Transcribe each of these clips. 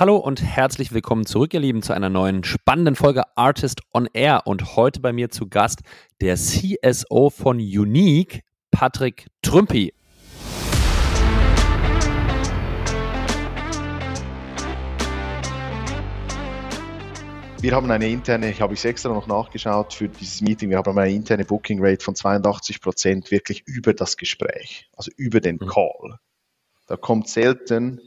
Hallo und herzlich willkommen zurück, ihr Lieben, zu einer neuen spannenden Folge Artist on Air. Und heute bei mir zu Gast der CSO von Unique, Patrick Trümpi. Wir haben eine interne, ich habe ich extra noch nachgeschaut für dieses Meeting, wir haben eine interne Booking Rate von 82 Prozent wirklich über das Gespräch, also über den mhm. Call. Da kommt selten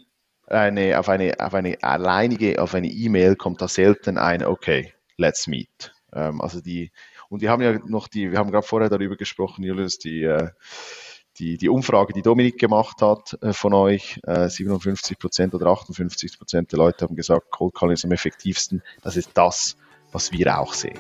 eine, auf eine, auf eine alleinige, auf eine E-Mail kommt da selten ein, okay, let's meet. Ähm, also die, und wir haben ja noch die, wir haben gerade vorher darüber gesprochen, Julius, die, äh, die, die Umfrage, die Dominik gemacht hat äh, von euch, äh, 57 Prozent oder 58 Prozent der Leute haben gesagt, Cold Calling ist am effektivsten. Das ist das, was wir auch sehen.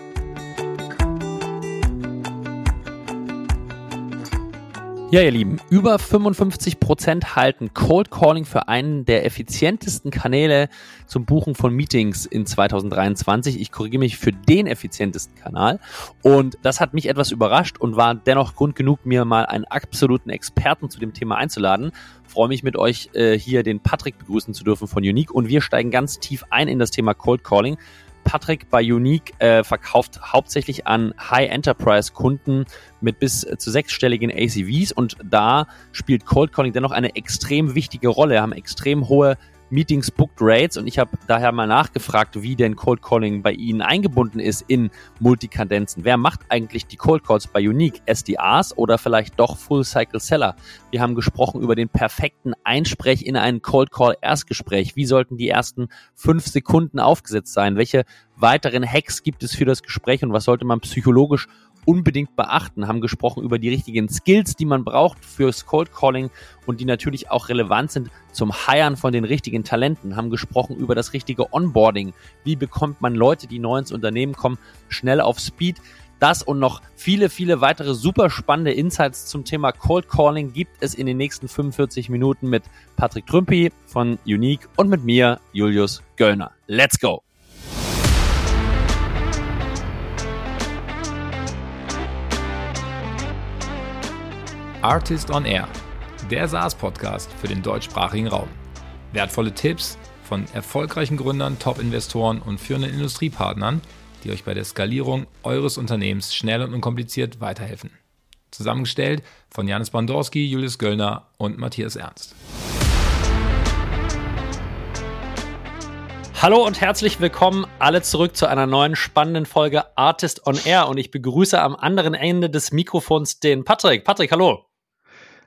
Ja, ihr Lieben, über 55 Prozent halten Cold Calling für einen der effizientesten Kanäle zum Buchen von Meetings in 2023. Ich korrigiere mich für den effizientesten Kanal. Und das hat mich etwas überrascht und war dennoch Grund genug, mir mal einen absoluten Experten zu dem Thema einzuladen. freue mich mit euch äh, hier den Patrick begrüßen zu dürfen von Unique und wir steigen ganz tief ein in das Thema Cold Calling. Patrick bei Unique äh, verkauft hauptsächlich an High-Enterprise-Kunden mit bis zu sechsstelligen ACVs und da spielt Cold Calling dennoch eine extrem wichtige Rolle, haben extrem hohe Meetings Booked Rates und ich habe daher mal nachgefragt, wie denn Cold Calling bei Ihnen eingebunden ist in Multikadenzen. Wer macht eigentlich die Cold Calls bei Unique? SDRs oder vielleicht doch Full Cycle Seller? Wir haben gesprochen über den perfekten Einsprech in einen Cold Call Erstgespräch. Wie sollten die ersten fünf Sekunden aufgesetzt sein? Welche weiteren Hacks gibt es für das Gespräch und was sollte man psychologisch unbedingt beachten, haben gesprochen über die richtigen Skills, die man braucht fürs Cold Calling und die natürlich auch relevant sind zum Hiren von den richtigen Talenten, haben gesprochen über das richtige Onboarding, wie bekommt man Leute, die neu ins Unternehmen kommen, schnell auf Speed. Das und noch viele, viele weitere super spannende Insights zum Thema Cold Calling gibt es in den nächsten 45 Minuten mit Patrick Trümpi von Unique und mit mir, Julius Göllner. Let's go! Artist on Air, der SaaS-Podcast für den deutschsprachigen Raum. Wertvolle Tipps von erfolgreichen Gründern, Top-Investoren und führenden Industriepartnern, die euch bei der Skalierung eures Unternehmens schnell und unkompliziert weiterhelfen. Zusammengestellt von Janis Bandorski, Julius Göllner und Matthias Ernst. Hallo und herzlich willkommen alle zurück zu einer neuen spannenden Folge Artist on Air und ich begrüße am anderen Ende des Mikrofons den Patrick. Patrick, hallo.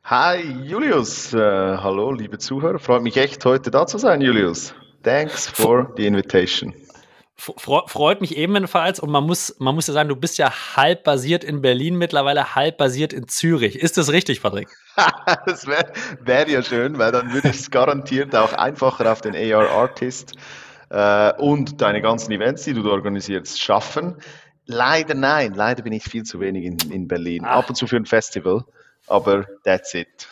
Hi Julius, uh, hallo liebe Zuhörer, freut mich echt heute da zu sein, Julius. Thanks for the invitation. Freut mich ebenfalls und man muss, man muss ja sagen, du bist ja halb basiert in Berlin, mittlerweile halb basiert in Zürich. Ist das richtig, Patrick? das wäre wär ja schön, weil dann würde ich es garantiert auch einfacher auf den AR Artist äh, und deine ganzen Events, die du organisierst, schaffen. Leider nein, leider bin ich viel zu wenig in, in Berlin. Ach. Ab und zu für ein Festival aber that's it.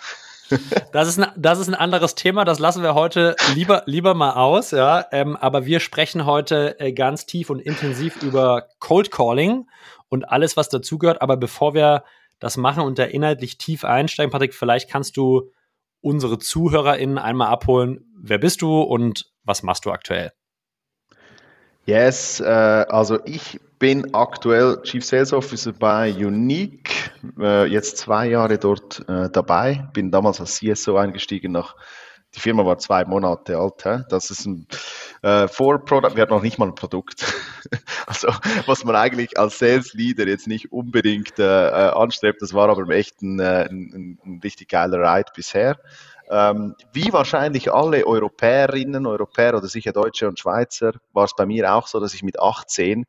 Das ist, ein, das ist ein anderes Thema, das lassen wir heute lieber, lieber mal aus, ja. Ähm, aber wir sprechen heute äh, ganz tief und intensiv über Cold Calling und alles, was dazugehört. Aber bevor wir das machen und da inhaltlich tief einsteigen, Patrick, vielleicht kannst du unsere ZuhörerInnen einmal abholen. Wer bist du und was machst du aktuell? Yes, äh, also ich bin aktuell Chief Sales Officer bei Unique, äh, jetzt zwei Jahre dort äh, dabei, bin damals als CSO eingestiegen nach die Firma war zwei Monate alt. Das ist ein äh. Wir hatten noch nicht mal ein Produkt. also was man eigentlich als Sales Leader jetzt nicht unbedingt äh, anstrebt. Das war aber echt ein, ein, ein richtig geiler Ride bisher. Ähm, wie wahrscheinlich alle Europäerinnen, Europäer oder sicher Deutsche und Schweizer, war es bei mir auch so, dass ich mit 18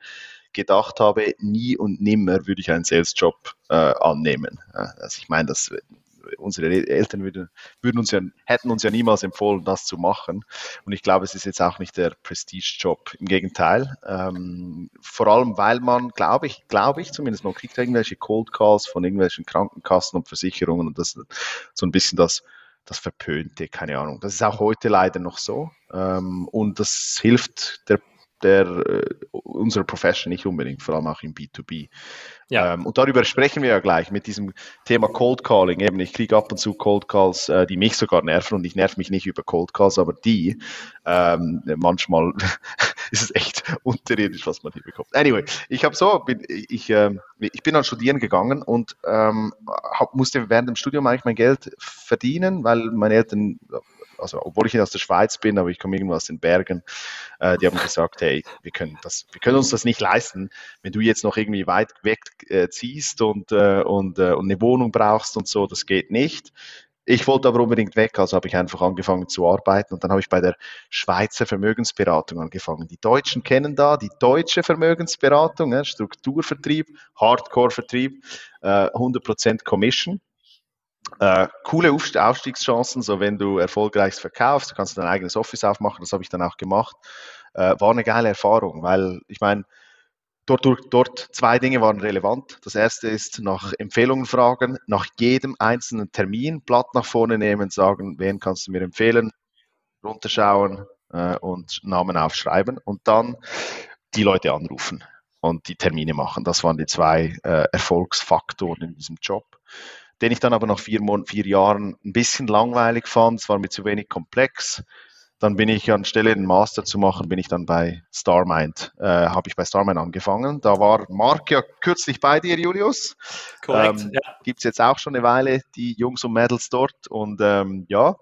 gedacht habe, nie und nimmer würde ich einen Sales-Job äh, annehmen. Also ich meine, das unsere Eltern würden, würden uns ja, hätten uns ja niemals empfohlen, das zu machen. Und ich glaube, es ist jetzt auch nicht der Prestige-Job. Im Gegenteil. Ähm, vor allem, weil man, glaube ich, glaube ich zumindest, man kriegt irgendwelche Cold Calls von irgendwelchen Krankenkassen und Versicherungen und das so ein bisschen das das Verpönte, keine Ahnung. Das ist auch heute leider noch so. Ähm, und das hilft der der äh, unserer Profession nicht unbedingt, vor allem auch im B2B. Ja. Ähm, und darüber sprechen wir ja gleich mit diesem Thema Cold Calling. Eben, ich kriege ab und zu Cold Calls, äh, die mich sogar nerven und ich nerv mich nicht über Cold Calls, aber die ähm, manchmal ist es echt unterirdisch, was man hier bekommt. Anyway, ich habe so, bin, ich, äh, ich bin dann studieren gegangen und ähm, hab, musste während dem Studium eigentlich mein Geld verdienen, weil meine Eltern also obwohl ich aus der Schweiz bin, aber ich komme irgendwo aus den Bergen, äh, die haben gesagt, hey, wir können das, wir können uns das nicht leisten, wenn du jetzt noch irgendwie weit weg äh, ziehst und, äh, und, äh, und eine Wohnung brauchst und so, das geht nicht. Ich wollte aber unbedingt weg, also habe ich einfach angefangen zu arbeiten und dann habe ich bei der Schweizer Vermögensberatung angefangen. Die Deutschen kennen da die deutsche Vermögensberatung, ne, Strukturvertrieb, Hardcore-Vertrieb, äh, 100% Commission. Äh, coole Aufstiegschancen, so wenn du erfolgreich verkaufst, kannst du dein eigenes Office aufmachen, das habe ich dann auch gemacht. Äh, war eine geile Erfahrung, weil ich meine, dort, dort, dort zwei Dinge waren relevant. Das erste ist nach Empfehlungen fragen, nach jedem einzelnen Termin Blatt nach vorne nehmen, sagen, wen kannst du mir empfehlen, runterschauen äh, und Namen aufschreiben und dann die Leute anrufen und die Termine machen. Das waren die zwei äh, Erfolgsfaktoren in diesem Job den ich dann aber nach vier, Mon vier Jahren ein bisschen langweilig fand. Es war mir zu wenig komplex. Dann bin ich anstelle einen Master zu machen, bin ich dann bei StarMind, äh, habe ich bei StarMind angefangen. Da war Mark ja kürzlich bei dir, Julius. Korrekt, ähm, ja. Gibt es jetzt auch schon eine Weile, die Jungs und Mädels dort. Und ähm, ja,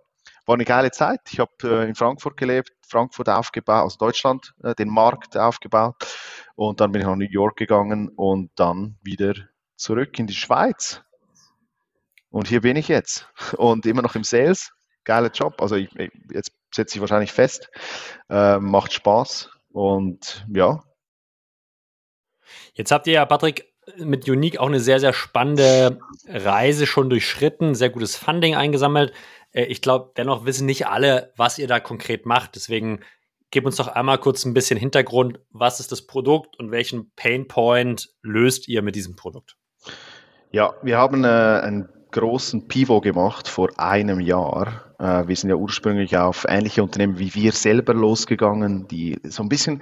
war eine geile Zeit. Ich habe äh, in Frankfurt gelebt, Frankfurt aufgebaut, also Deutschland, äh, den Markt aufgebaut. Und dann bin ich nach New York gegangen und dann wieder zurück in die Schweiz. Und hier bin ich jetzt und immer noch im Sales. Geiler Job. Also ich, jetzt setze ich wahrscheinlich fest. Äh, macht Spaß und ja. Jetzt habt ihr ja, Patrick, mit Unique auch eine sehr, sehr spannende Reise schon durchschritten, sehr gutes Funding eingesammelt. Äh, ich glaube, dennoch wissen nicht alle, was ihr da konkret macht. Deswegen gib uns doch einmal kurz ein bisschen Hintergrund. Was ist das Produkt und welchen Painpoint löst ihr mit diesem Produkt? Ja, wir haben äh, ein großen Pivot gemacht vor einem Jahr. Äh, wir sind ja ursprünglich auf ähnliche Unternehmen wie wir selber losgegangen, die so ein bisschen,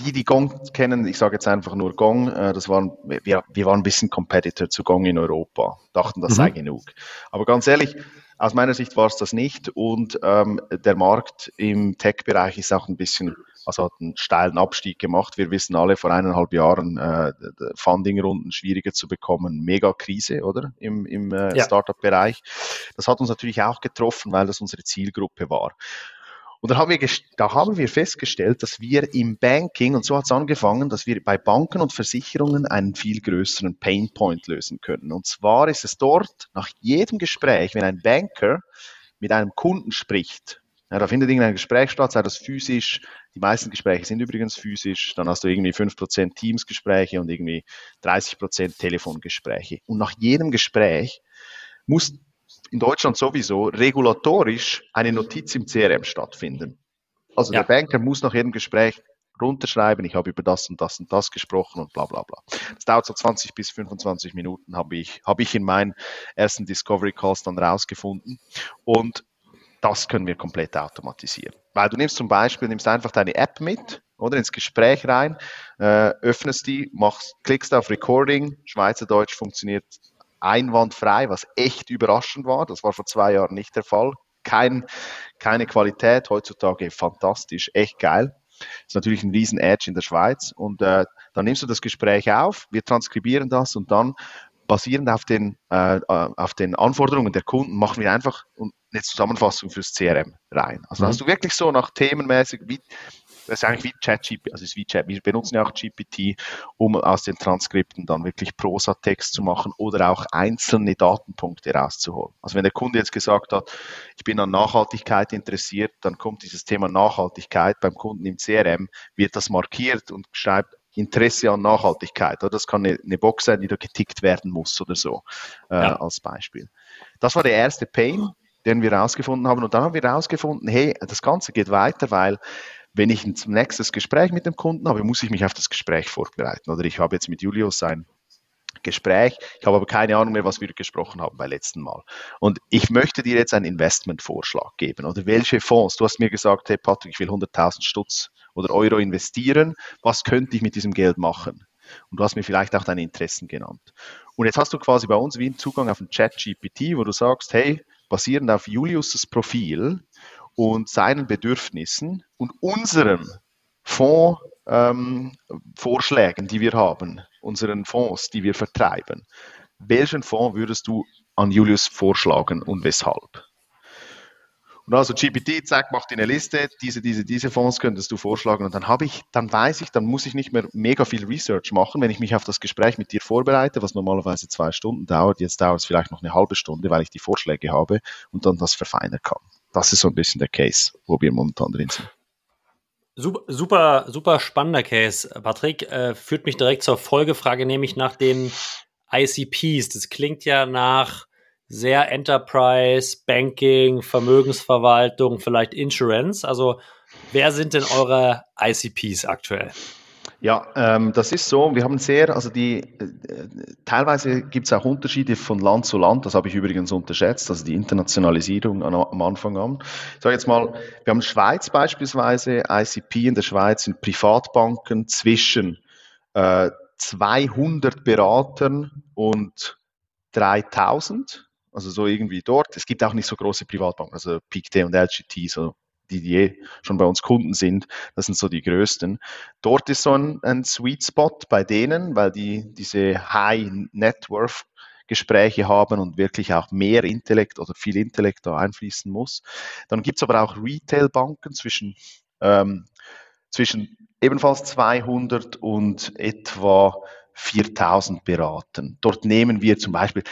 die die Gong kennen, ich sage jetzt einfach nur Gong, äh, das waren, wir, wir waren ein bisschen Competitor zu Gong in Europa, dachten, das mhm. sei genug. Aber ganz ehrlich, aus meiner Sicht war es das nicht und ähm, der Markt im Tech-Bereich ist auch ein bisschen also hat einen steilen Abstieg gemacht. Wir wissen alle vor eineinhalb Jahren, äh, Funding-Runden schwieriger zu bekommen. Mega Krise, oder? Im, im äh, ja. Startup-Bereich. Das hat uns natürlich auch getroffen, weil das unsere Zielgruppe war. Und da haben, wir, da haben wir festgestellt, dass wir im Banking, und so hat es angefangen, dass wir bei Banken und Versicherungen einen viel größeren Painpoint lösen können. Und zwar ist es dort nach jedem Gespräch, wenn ein Banker mit einem Kunden spricht, ja, da findet irgendein Gespräch statt, sei das physisch. Die meisten Gespräche sind übrigens physisch. Dann hast du irgendwie 5% Teamsgespräche und irgendwie 30% Telefongespräche. Und nach jedem Gespräch muss in Deutschland sowieso regulatorisch eine Notiz im CRM stattfinden. Also ja. der Banker muss nach jedem Gespräch runterschreiben, ich habe über das und das und das gesprochen und bla bla bla. Das dauert so 20 bis 25 Minuten, habe ich, habe ich in meinen ersten Discovery Calls dann rausgefunden. Und das können wir komplett automatisieren. Weil du nimmst zum Beispiel, nimmst einfach deine App mit oder ins Gespräch rein, äh, öffnest die, machst, klickst auf Recording, Schweizerdeutsch funktioniert einwandfrei, was echt überraschend war. Das war vor zwei Jahren nicht der Fall. Kein, keine Qualität, heutzutage fantastisch, echt geil. Ist natürlich ein riesen Edge in der Schweiz. Und äh, dann nimmst du das Gespräch auf, wir transkribieren das und dann basierend auf den, äh, äh auf den Anforderungen der Kunden machen wir einfach eine Zusammenfassung fürs CRM rein. Also mhm. hast du wirklich so nach themenmäßig, wie, das ist eigentlich wie ChatGPT, also ist wie Chat. Wir benutzen ja auch GPT, um aus den Transkripten dann wirklich Prosa-Text zu machen oder auch einzelne Datenpunkte rauszuholen. Also wenn der Kunde jetzt gesagt hat, ich bin an Nachhaltigkeit interessiert, dann kommt dieses Thema Nachhaltigkeit beim Kunden im CRM, wird das markiert und schreibt Interesse an Nachhaltigkeit. Oder das kann eine, eine Box sein, die da getickt werden muss oder so, äh, ja. als Beispiel. Das war der erste Pain den wir herausgefunden haben. Und dann haben wir herausgefunden, hey, das Ganze geht weiter, weil wenn ich ein nächstes Gespräch mit dem Kunden habe, muss ich mich auf das Gespräch vorbereiten. Oder ich habe jetzt mit Julius ein Gespräch. Ich habe aber keine Ahnung mehr, was wir gesprochen haben beim letzten Mal. Und ich möchte dir jetzt einen Investmentvorschlag geben. Oder welche Fonds? Du hast mir gesagt, hey Patrick, ich will 100.000 Stutz oder Euro investieren, was könnte ich mit diesem Geld machen? Und du hast mir vielleicht auch deine Interessen genannt. Und jetzt hast du quasi bei uns wie einen Zugang auf ein Chat-GPT, wo du sagst, hey, basierend auf Julius' Profil und seinen Bedürfnissen und unserem Fondsvorschlägen, ähm, die wir haben, unseren Fonds, die wir vertreiben, welchen Fonds würdest du an Julius vorschlagen und weshalb? Und also GPT, zack, macht eine Liste, diese, diese, diese Fonds könntest du vorschlagen und dann habe ich, dann weiß ich, dann muss ich nicht mehr mega viel Research machen, wenn ich mich auf das Gespräch mit dir vorbereite, was normalerweise zwei Stunden dauert, jetzt dauert es vielleicht noch eine halbe Stunde, weil ich die Vorschläge habe und dann das verfeinern kann. Das ist so ein bisschen der Case, wo wir momentan drin sind. Super, super, super spannender Case. Patrick äh, führt mich direkt zur Folgefrage, nämlich nach den ICPs. Das klingt ja nach sehr Enterprise, Banking, Vermögensverwaltung, vielleicht Insurance. Also wer sind denn eure ICPs aktuell? Ja, ähm, das ist so. Wir haben sehr, also die, äh, teilweise gibt es auch Unterschiede von Land zu Land. Das habe ich übrigens unterschätzt, also die Internationalisierung an, am Anfang an. Ich sage jetzt mal, wir haben Schweiz beispielsweise, ICP in der Schweiz sind Privatbanken zwischen äh, 200 Beratern und 3000 also so irgendwie dort. Es gibt auch nicht so große Privatbanken, also PICT und LGT, so die, die eh schon bei uns Kunden sind, das sind so die größten. Dort ist so ein, ein Sweet Spot bei denen, weil die diese High Net Worth Gespräche haben und wirklich auch mehr Intellekt oder viel Intellekt da einfließen muss. Dann gibt es aber auch Retail-Banken zwischen, ähm, zwischen ebenfalls 200 und etwa 4000 Beratern. Dort nehmen wir zum Beispiel,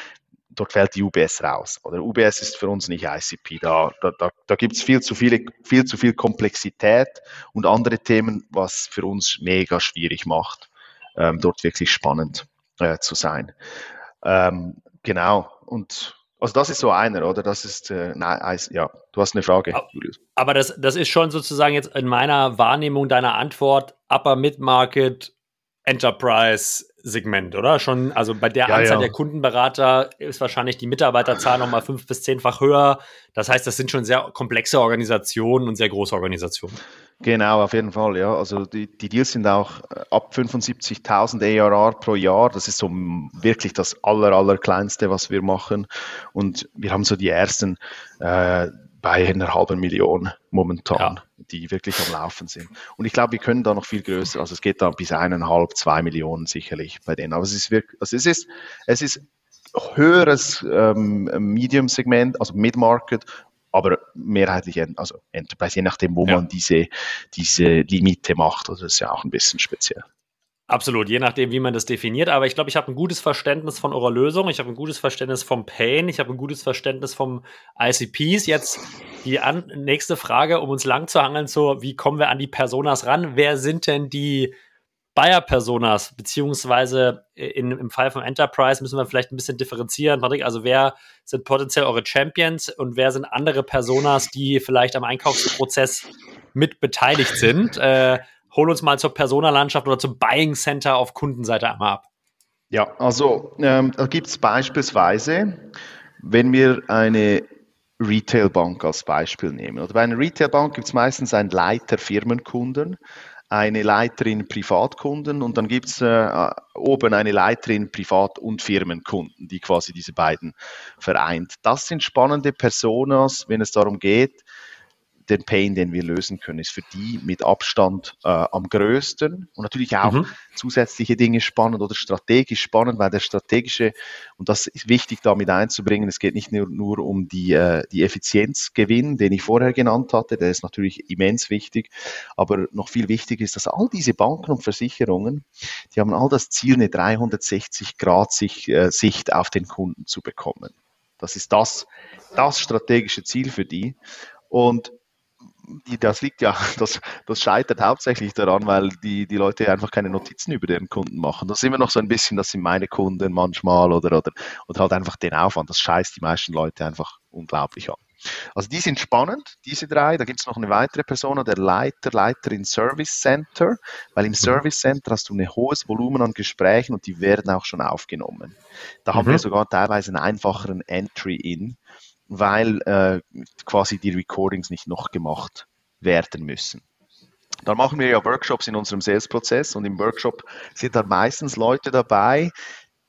dort fällt die UBS raus. Oder UBS ist für uns nicht ICP. Da, da, da, da gibt es viel zu, viele, viel zu viel Komplexität und andere Themen, was für uns mega schwierig macht, ähm, dort wirklich spannend äh, zu sein. Ähm, genau. Und also das ist so einer, oder? Das ist, äh, nein, ja, du hast eine Frage, Julius. Aber das, das ist schon sozusagen jetzt in meiner Wahrnehmung deiner Antwort Upper Mid-Market Enterprise Segment, oder? Schon, also bei der ja, Anzahl ja. der Kundenberater ist wahrscheinlich die Mitarbeiterzahl nochmal fünf bis zehnfach höher. Das heißt, das sind schon sehr komplexe Organisationen und sehr große Organisationen. Genau, auf jeden Fall, ja. Also die, die Deals sind auch äh, ab 75.000 ARR pro Jahr. Das ist so wirklich das aller, aller kleinste, was wir machen. Und wir haben so die ersten äh, bei einer halben Million momentan, ja. die wirklich am Laufen sind. Und ich glaube, wir können da noch viel größer, also es geht da bis eineinhalb, zwei Millionen sicherlich bei denen. Aber es ist wirklich, also es ist, es ist höheres ähm, Medium-Segment, also Mid-Market, aber mehrheitlich, also Enterprise, je nachdem, wo ja. man diese, diese Limite macht. Also das ist ja auch ein bisschen speziell. Absolut, je nachdem, wie man das definiert. Aber ich glaube, ich habe ein gutes Verständnis von eurer Lösung. Ich habe ein gutes Verständnis vom Pain. Ich habe ein gutes Verständnis vom ICPs. Jetzt die an nächste Frage, um uns lang zu hangeln, so wie kommen wir an die Personas ran? Wer sind denn die Buyer-Personas? Beziehungsweise äh, in, im Fall von Enterprise müssen wir vielleicht ein bisschen differenzieren, Patrick. Also wer sind potenziell eure Champions und wer sind andere Personas, die vielleicht am Einkaufsprozess mit beteiligt sind? Äh, hol uns mal zur Personalandschaft oder zum Buying Center auf Kundenseite einmal ab. Ja, also ähm, da gibt es beispielsweise, wenn wir eine Retailbank als Beispiel nehmen. Oder bei einer Retailbank gibt es meistens einen Leiter Firmenkunden, eine Leiterin Privatkunden und dann gibt es äh, oben eine Leiterin Privat- und Firmenkunden, die quasi diese beiden vereint. Das sind spannende Personas, wenn es darum geht, den Pain, den wir lösen können, ist für die mit Abstand äh, am größten und natürlich auch mhm. zusätzliche Dinge spannend oder strategisch spannend, weil der strategische, und das ist wichtig damit einzubringen, es geht nicht nur, nur um die, äh, die Effizienzgewinn, den ich vorher genannt hatte, der ist natürlich immens wichtig, aber noch viel wichtiger ist, dass all diese Banken und Versicherungen, die haben all das Ziel, eine 360-Grad-Sicht äh, auf den Kunden zu bekommen. Das ist das, das strategische Ziel für die. Und das liegt ja, das, das scheitert hauptsächlich daran, weil die, die Leute einfach keine Notizen über deren Kunden machen. Das ist immer noch so ein bisschen, das sind meine Kunden manchmal oder, oder, oder halt einfach den Aufwand. Das scheißt die meisten Leute einfach unglaublich an. Also die sind spannend, diese drei. Da gibt es noch eine weitere Person, der Leiter, Leiterin Service Center, weil im mhm. Service Center hast du ein hohes Volumen an Gesprächen und die werden auch schon aufgenommen. Da mhm. haben wir mhm. sogar teilweise einen einfacheren Entry-In weil äh, quasi die Recordings nicht noch gemacht werden müssen. dann machen wir ja Workshops in unserem Sales-Prozess und im Workshop sind dann meistens Leute dabei,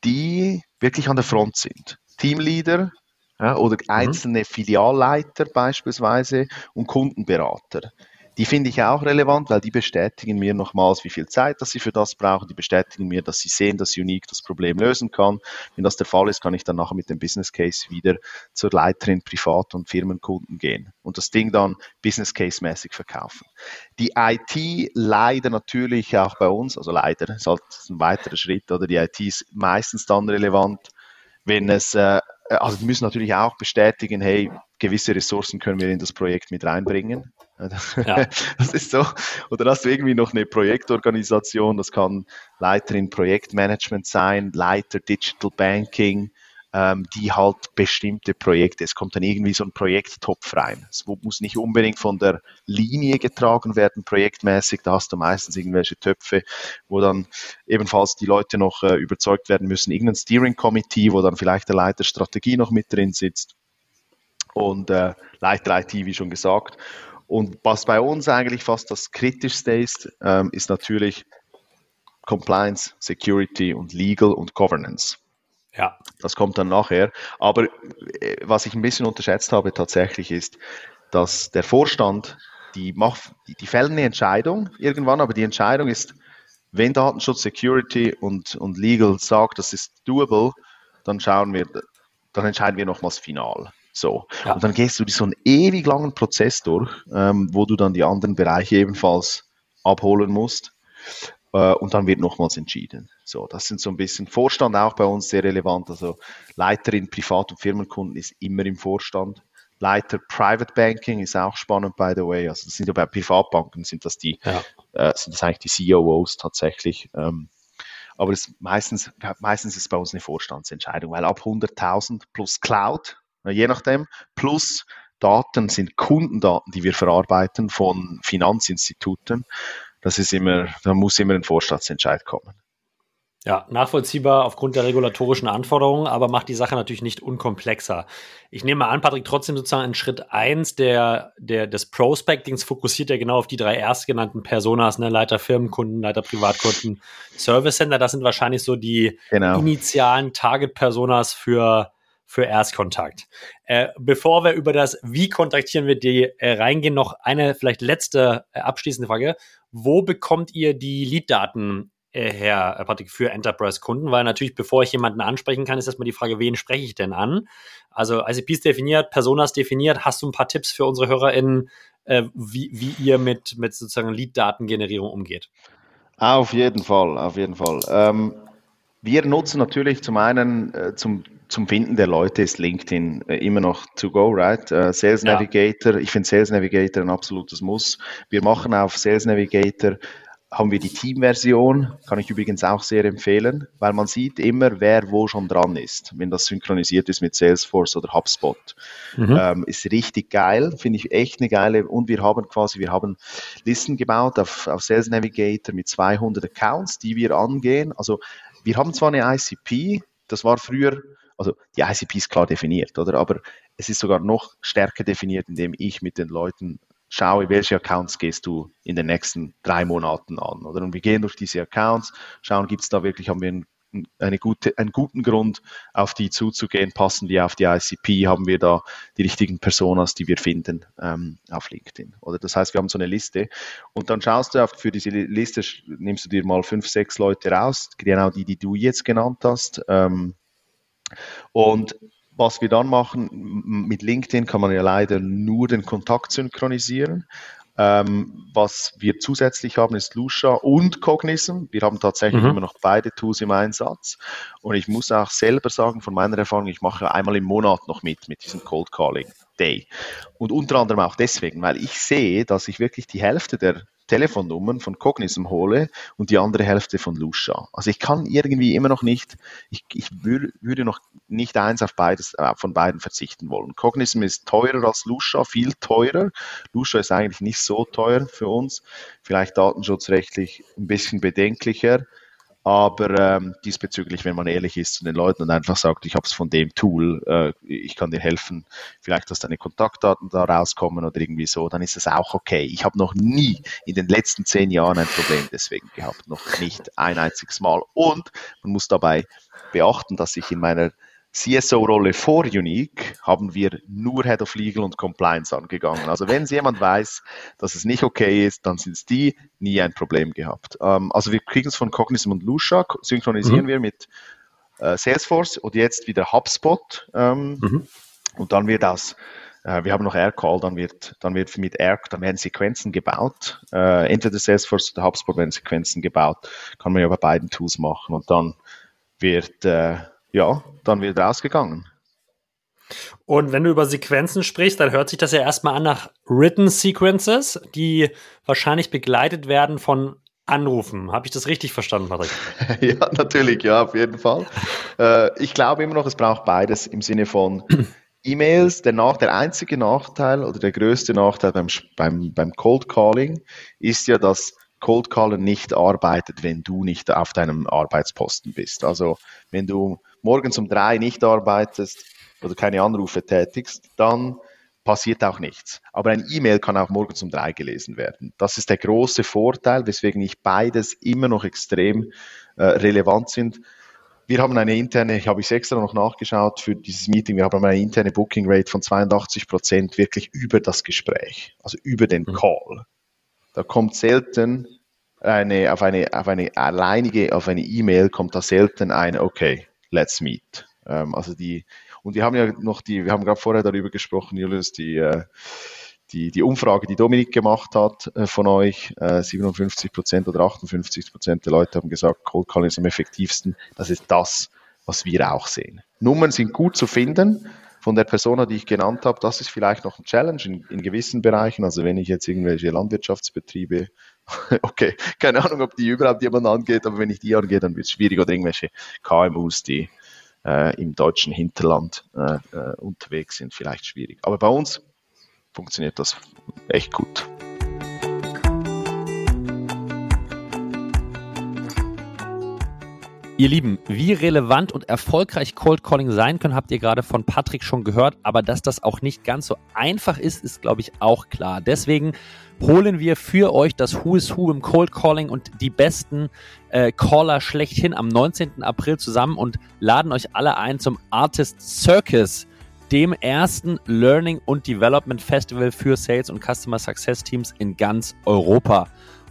die wirklich an der Front sind. Teamleader ja, oder mhm. einzelne mhm. Filialleiter beispielsweise und Kundenberater. Die finde ich auch relevant, weil die bestätigen mir nochmals, wie viel Zeit dass sie für das brauchen. Die bestätigen mir, dass sie sehen, dass Unique das Problem lösen kann. Wenn das der Fall ist, kann ich dann nachher mit dem Business Case wieder zur Leiterin Privat- und Firmenkunden gehen und das Ding dann Business Case mäßig verkaufen. Die IT leider natürlich auch bei uns, also leider, ist halt ein weiterer Schritt, oder die IT ist meistens dann relevant, wenn es äh, also die müssen natürlich auch bestätigen, hey, gewisse Ressourcen können wir in das Projekt mit reinbringen. Ja. Das ist so. Oder hast du irgendwie noch eine Projektorganisation, das kann Leiter in Projektmanagement sein, Leiter Digital Banking, ähm, die halt bestimmte Projekte, es kommt dann irgendwie so ein Projekttopf rein. Es muss nicht unbedingt von der Linie getragen werden, projektmäßig, da hast du meistens irgendwelche Töpfe, wo dann ebenfalls die Leute noch äh, überzeugt werden müssen, irgendein Steering Committee, wo dann vielleicht der Leiter Strategie noch mit drin sitzt und äh, Leiter IT, wie schon gesagt. Und was bei uns eigentlich fast das Kritischste ist, ähm, ist natürlich Compliance, Security und Legal und Governance. Ja. Das kommt dann nachher. Aber äh, was ich ein bisschen unterschätzt habe tatsächlich ist, dass der Vorstand, die, macht, die, die fällen eine Entscheidung irgendwann, aber die Entscheidung ist, wenn Datenschutz, Security und, und Legal sagt, das ist doable, dann schauen wir, dann entscheiden wir nochmals final. So. Ja. Und dann gehst du so einen ewig langen Prozess durch, ähm, wo du dann die anderen Bereiche ebenfalls abholen musst. Äh, und dann wird nochmals entschieden. So, das sind so ein bisschen Vorstand auch bei uns sehr relevant. Also Leiterin Privat- und Firmenkunden ist immer im Vorstand. Leiter Private Banking ist auch spannend, by the way. Also das sind ja bei Privatbanken sind das die, ja. äh, sind das eigentlich die COOs tatsächlich. Ähm, aber es meistens, meistens ist es bei uns eine Vorstandsentscheidung, weil ab 100.000 plus Cloud, je nachdem, plus Daten sind Kundendaten, die wir verarbeiten von Finanzinstituten. Das ist immer, da muss immer ein Vorstandsentscheid kommen. Ja, nachvollziehbar aufgrund der regulatorischen Anforderungen, aber macht die Sache natürlich nicht unkomplexer. Ich nehme an, Patrick, trotzdem sozusagen in Schritt eins der, der, des Prospectings fokussiert ja genau auf die drei erstgenannten Personas, ne? Leiter Firmenkunden, Leiter Privatkunden, Service Center. Das sind wahrscheinlich so die genau. initialen Target-Personas für, für Erstkontakt. Äh, bevor wir über das Wie kontaktieren wir die äh, reingehen, noch eine vielleicht letzte äh, abschließende Frage. Wo bekommt ihr die Lead-Daten äh, Herr Patrick, für Enterprise-Kunden, weil natürlich, bevor ich jemanden ansprechen kann, ist erstmal die Frage, wen spreche ich denn an? Also ICPs definiert, Personas definiert. Hast du ein paar Tipps für unsere HörerInnen, äh, wie, wie ihr mit, mit sozusagen Lead-Datengenerierung umgeht? Auf jeden Fall, auf jeden Fall. Ähm, wir nutzen natürlich zum einen äh, zum, zum Finden der Leute ist LinkedIn äh, immer noch to go, right? Uh, Sales ja. Navigator, ich finde Sales Navigator ein absolutes Muss. Wir machen auf Sales Navigator haben wir die Team-Version, kann ich übrigens auch sehr empfehlen, weil man sieht immer, wer wo schon dran ist, wenn das synchronisiert ist mit Salesforce oder HubSpot. Mhm. Ähm, ist richtig geil, finde ich echt eine geile. Und wir haben quasi, wir haben Listen gebaut auf, auf Sales Navigator mit 200 Accounts, die wir angehen. Also wir haben zwar eine ICP, das war früher, also die ICP ist klar definiert, oder? Aber es ist sogar noch stärker definiert, indem ich mit den Leuten schaue, welche Accounts gehst du in den nächsten drei Monaten an. Oder? Und wir gehen durch diese Accounts, schauen, gibt es da wirklich, haben wir einen, eine gute, einen guten Grund, auf die zuzugehen, passen die auf die ICP, haben wir da die richtigen Personas, die wir finden ähm, auf LinkedIn. Oder das heißt, wir haben so eine Liste und dann schaust du auf, für diese Liste, nimmst du dir mal fünf, sechs Leute raus, genau die, die du jetzt genannt hast. Ähm, und was wir dann machen, mit LinkedIn kann man ja leider nur den Kontakt synchronisieren. Ähm, was wir zusätzlich haben, ist Lucia und Cognism. Wir haben tatsächlich mhm. immer noch beide Tools im Einsatz. Und ich muss auch selber sagen, von meiner Erfahrung, ich mache einmal im Monat noch mit, mit diesem Cold Calling Day. Und unter anderem auch deswegen, weil ich sehe, dass ich wirklich die Hälfte der Telefonnummern von Cognism hole und die andere Hälfte von Lusha. Also ich kann irgendwie immer noch nicht, ich, ich würde noch nicht eins auf beides, äh, von beiden verzichten wollen. Cognism ist teurer als Lusha, viel teurer. Lusha ist eigentlich nicht so teuer für uns, vielleicht datenschutzrechtlich ein bisschen bedenklicher. Aber ähm, diesbezüglich, wenn man ehrlich ist zu den Leuten und einfach sagt, ich habe es von dem Tool, äh, ich kann dir helfen, vielleicht, dass deine Kontaktdaten da rauskommen oder irgendwie so, dann ist es auch okay. Ich habe noch nie in den letzten zehn Jahren ein Problem deswegen gehabt, noch nicht ein einziges Mal. Und man muss dabei beachten, dass ich in meiner CSO-Rolle vor Unique haben wir nur Head of Legal und Compliance angegangen. Also wenn es jemand weiß, dass es nicht okay ist, dann sind es die, nie ein Problem gehabt. Ähm, also wir kriegen es von Cognizant und Lusha, synchronisieren mhm. wir mit äh, Salesforce und jetzt wieder HubSpot. Ähm, mhm. Und dann wird das äh, wir haben noch AirCall, dann wird, dann wird mit Air, dann werden Sequenzen gebaut. Äh, entweder Salesforce oder HubSpot werden Sequenzen gebaut. Kann man ja bei beiden Tools machen. Und dann wird äh, ja, dann wird rausgegangen. Und wenn du über Sequenzen sprichst, dann hört sich das ja erstmal an nach Written Sequences, die wahrscheinlich begleitet werden von Anrufen. Habe ich das richtig verstanden, Patrick? ja, natürlich, ja, auf jeden Fall. äh, ich glaube immer noch, es braucht beides im Sinne von E-Mails. Der, nach, der einzige Nachteil oder der größte Nachteil beim, beim, beim Cold Calling ist ja, dass Cold Caller nicht arbeitet, wenn du nicht auf deinem Arbeitsposten bist. Also wenn du morgens um drei nicht arbeitest oder keine Anrufe tätigst, dann passiert auch nichts. Aber ein E-Mail kann auch morgens um drei gelesen werden. Das ist der große Vorteil, weswegen ich beides immer noch extrem äh, relevant sind. Wir haben eine interne, ich habe ich extra noch nachgeschaut für dieses Meeting, wir haben eine interne Booking Rate von 82 Prozent wirklich über das Gespräch, also über den mhm. Call. Da kommt selten eine, auf eine, auf eine alleinige, auf eine E-Mail kommt da selten ein, okay, let's meet. Ähm, also die, und wir haben ja noch die, wir haben gerade vorher darüber gesprochen, Julius, die, äh, die, die Umfrage, die Dominik gemacht hat äh, von euch, äh, 57 Prozent oder 58 Prozent der Leute haben gesagt, Cold Calling ist am effektivsten. Das ist das, was wir auch sehen. Nummern sind gut zu finden. Von der Persona, die ich genannt habe, das ist vielleicht noch ein Challenge in, in gewissen Bereichen. Also wenn ich jetzt irgendwelche Landwirtschaftsbetriebe okay, keine Ahnung, ob die überhaupt jemand angeht, aber wenn ich die angehe, dann wird es schwierig oder irgendwelche KMUs, die äh, im deutschen Hinterland äh, äh, unterwegs sind, vielleicht schwierig. Aber bei uns funktioniert das echt gut. Ihr Lieben, wie relevant und erfolgreich Cold Calling sein können, habt ihr gerade von Patrick schon gehört. Aber dass das auch nicht ganz so einfach ist, ist, glaube ich, auch klar. Deswegen holen wir für euch das Who is Who im Cold Calling und die besten äh, Caller schlechthin am 19. April zusammen und laden euch alle ein zum Artist Circus, dem ersten Learning und Development Festival für Sales und Customer Success Teams in ganz Europa.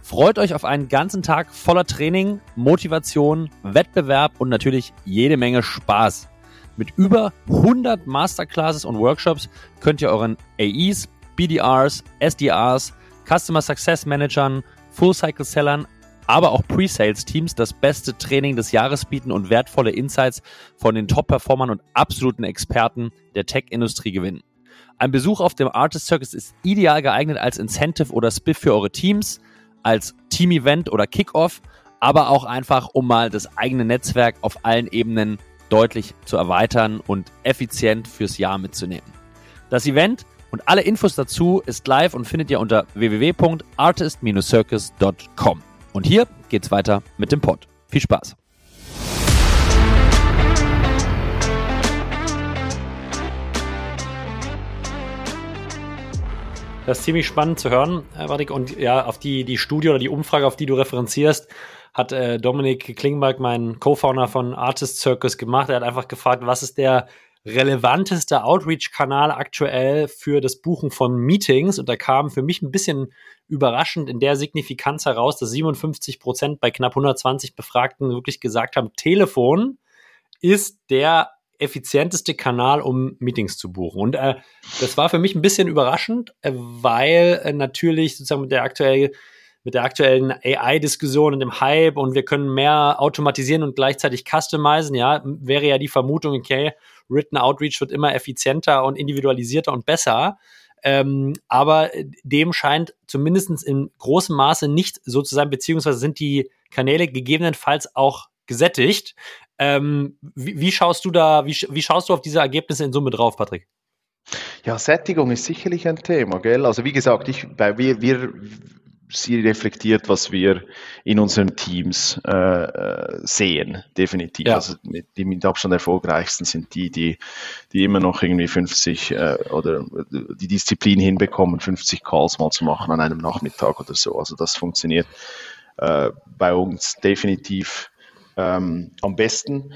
Freut euch auf einen ganzen Tag voller Training, Motivation, Wettbewerb und natürlich jede Menge Spaß. Mit über 100 Masterclasses und Workshops könnt ihr euren AEs, BDRs, SDRs, Customer Success Managern, Full Cycle Sellern, aber auch Pre-Sales Teams das beste Training des Jahres bieten und wertvolle Insights von den Top-Performern und absoluten Experten der Tech-Industrie gewinnen. Ein Besuch auf dem Artist Circus ist ideal geeignet als Incentive oder Spiff für eure Teams als Team-Event oder Kickoff, aber auch einfach, um mal das eigene Netzwerk auf allen Ebenen deutlich zu erweitern und effizient fürs Jahr mitzunehmen. Das Event und alle Infos dazu ist live und findet ihr unter www.artist-circus.com. Und hier geht's weiter mit dem Pod. Viel Spaß! Das ist ziemlich spannend zu hören, Wadik. Und ja, auf die, die Studie oder die Umfrage, auf die du referenzierst, hat äh, Dominik Klingberg, mein Co-Founder von Artist Circus, gemacht. Er hat einfach gefragt, was ist der relevanteste Outreach-Kanal aktuell für das Buchen von Meetings. Und da kam für mich ein bisschen überraschend in der Signifikanz heraus, dass 57 Prozent bei knapp 120 Befragten wirklich gesagt haben, Telefon ist der effizienteste Kanal, um Meetings zu buchen. Und äh, das war für mich ein bisschen überraschend, äh, weil äh, natürlich sozusagen mit der aktuell mit der aktuellen AI-Diskussion und dem Hype und wir können mehr automatisieren und gleichzeitig customizen, ja, wäre ja die Vermutung, okay, Written Outreach wird immer effizienter und individualisierter und besser. Ähm, aber dem scheint zumindest in großem Maße nicht so zu sein, beziehungsweise sind die Kanäle gegebenenfalls auch gesättigt. Ähm, wie, wie, schaust du da, wie, wie schaust du auf diese Ergebnisse in Summe drauf, Patrick? Ja, Sättigung ist sicherlich ein Thema, gell? Also wie gesagt, ich, bei, wir, wir, sie reflektiert, was wir in unseren Teams äh, äh, sehen, definitiv. Ja. Also die mit Abstand erfolgreichsten sind die, die, die immer noch irgendwie 50 äh, oder die Disziplin hinbekommen, 50 Calls mal zu machen an einem Nachmittag oder so. Also das funktioniert äh, bei uns definitiv ähm, am besten.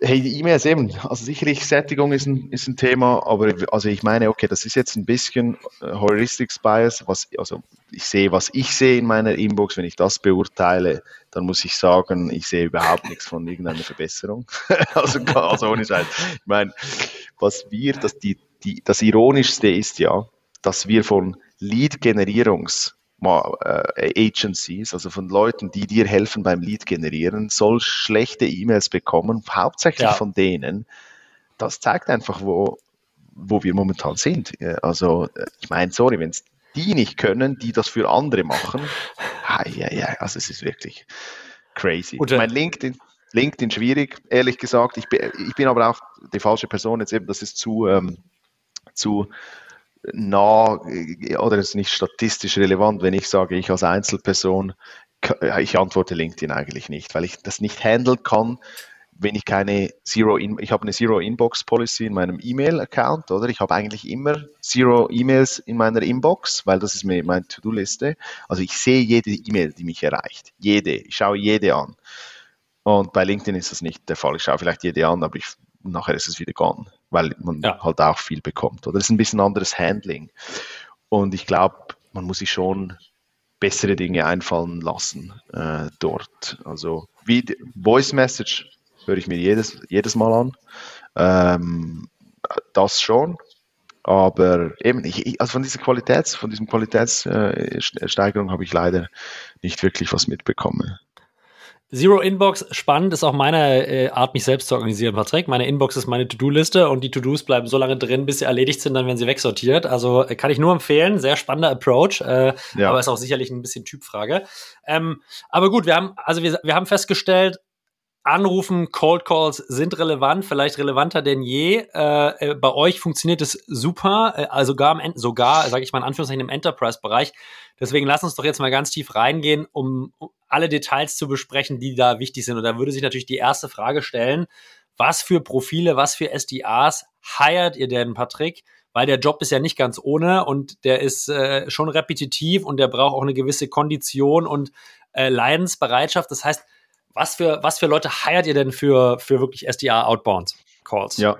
Hey, die E-Mails eben, also sicherlich Sättigung ist ein, ist ein Thema, aber also ich meine, okay, das ist jetzt ein bisschen äh, Heuristics Bias, was, also ich sehe, was ich sehe in meiner Inbox, wenn ich das beurteile, dann muss ich sagen, ich sehe überhaupt nichts von irgendeiner Verbesserung. also, also ohne Scheiß. Ich meine, was wir, das, die, die, das Ironischste ist ja, dass wir von Lead-Generierungs- Agencies, also von Leuten, die dir helfen beim Lead generieren, soll schlechte E-Mails bekommen, hauptsächlich ja. von denen. Das zeigt einfach, wo, wo wir momentan sind. Also, äh, ich meine, sorry, wenn es die nicht können, die das für andere machen, ja, ja, also es ist wirklich crazy. Und, mein LinkedIn, LinkedIn schwierig, ehrlich gesagt. Ich bin, ich bin aber auch die falsche Person jetzt eben, das ist zu, ähm, zu nah oder ist nicht statistisch relevant, wenn ich sage, ich als Einzelperson, ich antworte LinkedIn eigentlich nicht, weil ich das nicht handeln kann, wenn ich keine Zero, in, ich habe eine Zero Inbox Policy in meinem E-Mail-Account, oder? Ich habe eigentlich immer Zero E-Mails in meiner Inbox, weil das ist meine To-Do-Liste. Also ich sehe jede E-Mail, die mich erreicht. Jede. Ich schaue jede an. Und bei LinkedIn ist das nicht der Fall. Ich schaue vielleicht jede an, aber ich, nachher ist es wieder gone weil man ja. halt auch viel bekommt. Oder es ist ein bisschen anderes Handling. Und ich glaube, man muss sich schon bessere Dinge einfallen lassen äh, dort. Also wie Voice Message höre ich mir jedes, jedes Mal an. Ähm, das schon. Aber eben, ich, also von dieser Qualitäts, von diesem Qualitätssteigerung äh, habe ich leider nicht wirklich was mitbekommen. Zero Inbox, spannend ist auch meine äh, Art, mich selbst zu organisieren, Patrick. Meine Inbox ist meine To-Do-Liste und die To-Dos bleiben so lange drin, bis sie erledigt sind, dann werden sie wegsortiert. Also äh, kann ich nur empfehlen, sehr spannender Approach, äh, ja. aber ist auch sicherlich ein bisschen Typfrage. Ähm, aber gut, wir haben, also wir, wir haben festgestellt, Anrufen, Cold Calls sind relevant, vielleicht relevanter denn je. Äh, äh bei euch funktioniert es super, äh, also sogar, im, sogar sage ich mal in Anführungszeichen, im Enterprise-Bereich. Deswegen lass uns doch jetzt mal ganz tief reingehen, um, alle Details zu besprechen, die da wichtig sind. Und da würde sich natürlich die erste Frage stellen, was für Profile, was für SDAs hired ihr denn, Patrick? Weil der Job ist ja nicht ganz ohne und der ist äh, schon repetitiv und der braucht auch eine gewisse Kondition und äh, Leidensbereitschaft. Das heißt, was für, was für Leute hired ihr denn für, für wirklich SDA Outbound Calls? Ja,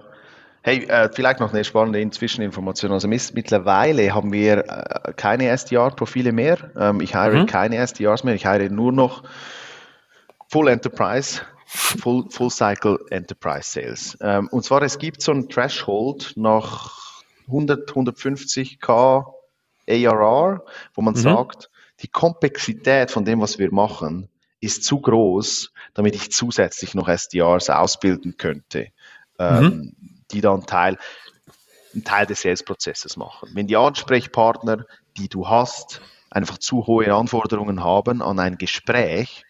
Hey, äh, vielleicht noch eine spannende Zwischeninformation. Also mittlerweile haben wir äh, keine SDR-Profile mehr. Ähm, ich heire mhm. keine SDRs mehr. Ich heire nur noch Full Enterprise, Full, Full Cycle Enterprise Sales. Ähm, und zwar, es gibt so ein Threshold nach 100, 150k ARR, wo man mhm. sagt, die Komplexität von dem, was wir machen, ist zu groß, damit ich zusätzlich noch SDRs ausbilden könnte. Ähm, mhm die dann Teil, einen Teil des Sales-Prozesses machen. Wenn die Ansprechpartner, die du hast, einfach zu hohe Anforderungen haben an ein Gespräch,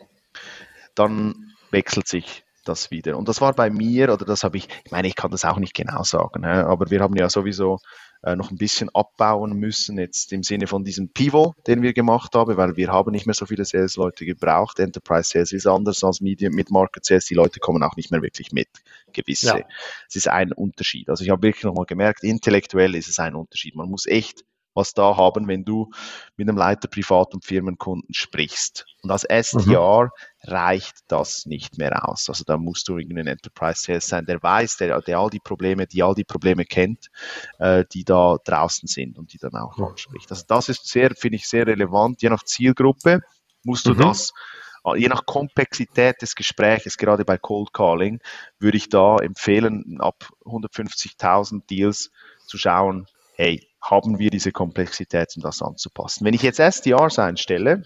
dann wechselt sich das wieder. Und das war bei mir, oder das habe ich, ich meine, ich kann das auch nicht genau sagen, aber wir haben ja sowieso noch ein bisschen abbauen müssen, jetzt im Sinne von diesem Pivot, den wir gemacht haben, weil wir haben nicht mehr so viele Sales-Leute gebraucht. Enterprise Sales ist anders als Medium mit Market Sales. Die Leute kommen auch nicht mehr wirklich mit. Gewisse. Ja. Es ist ein Unterschied. Also ich habe wirklich nochmal gemerkt, intellektuell ist es ein Unterschied. Man muss echt was da haben, wenn du mit einem Leiter Privat- und Firmenkunden sprichst. Und als SDR mhm. reicht das nicht mehr aus. Also da musst du irgendein Enterprise Sales sein, der weiß, der, der all die Probleme, die all die Probleme kennt, äh, die da draußen sind und die dann auch anspricht. Also das ist sehr, finde ich, sehr relevant. Je nach Zielgruppe musst du mhm. das je nach Komplexität des Gespräches, gerade bei Cold Calling, würde ich da empfehlen, ab 150.000 Deals zu schauen, hey, haben wir diese Komplexität, um das anzupassen. Wenn ich jetzt SDRs einstelle,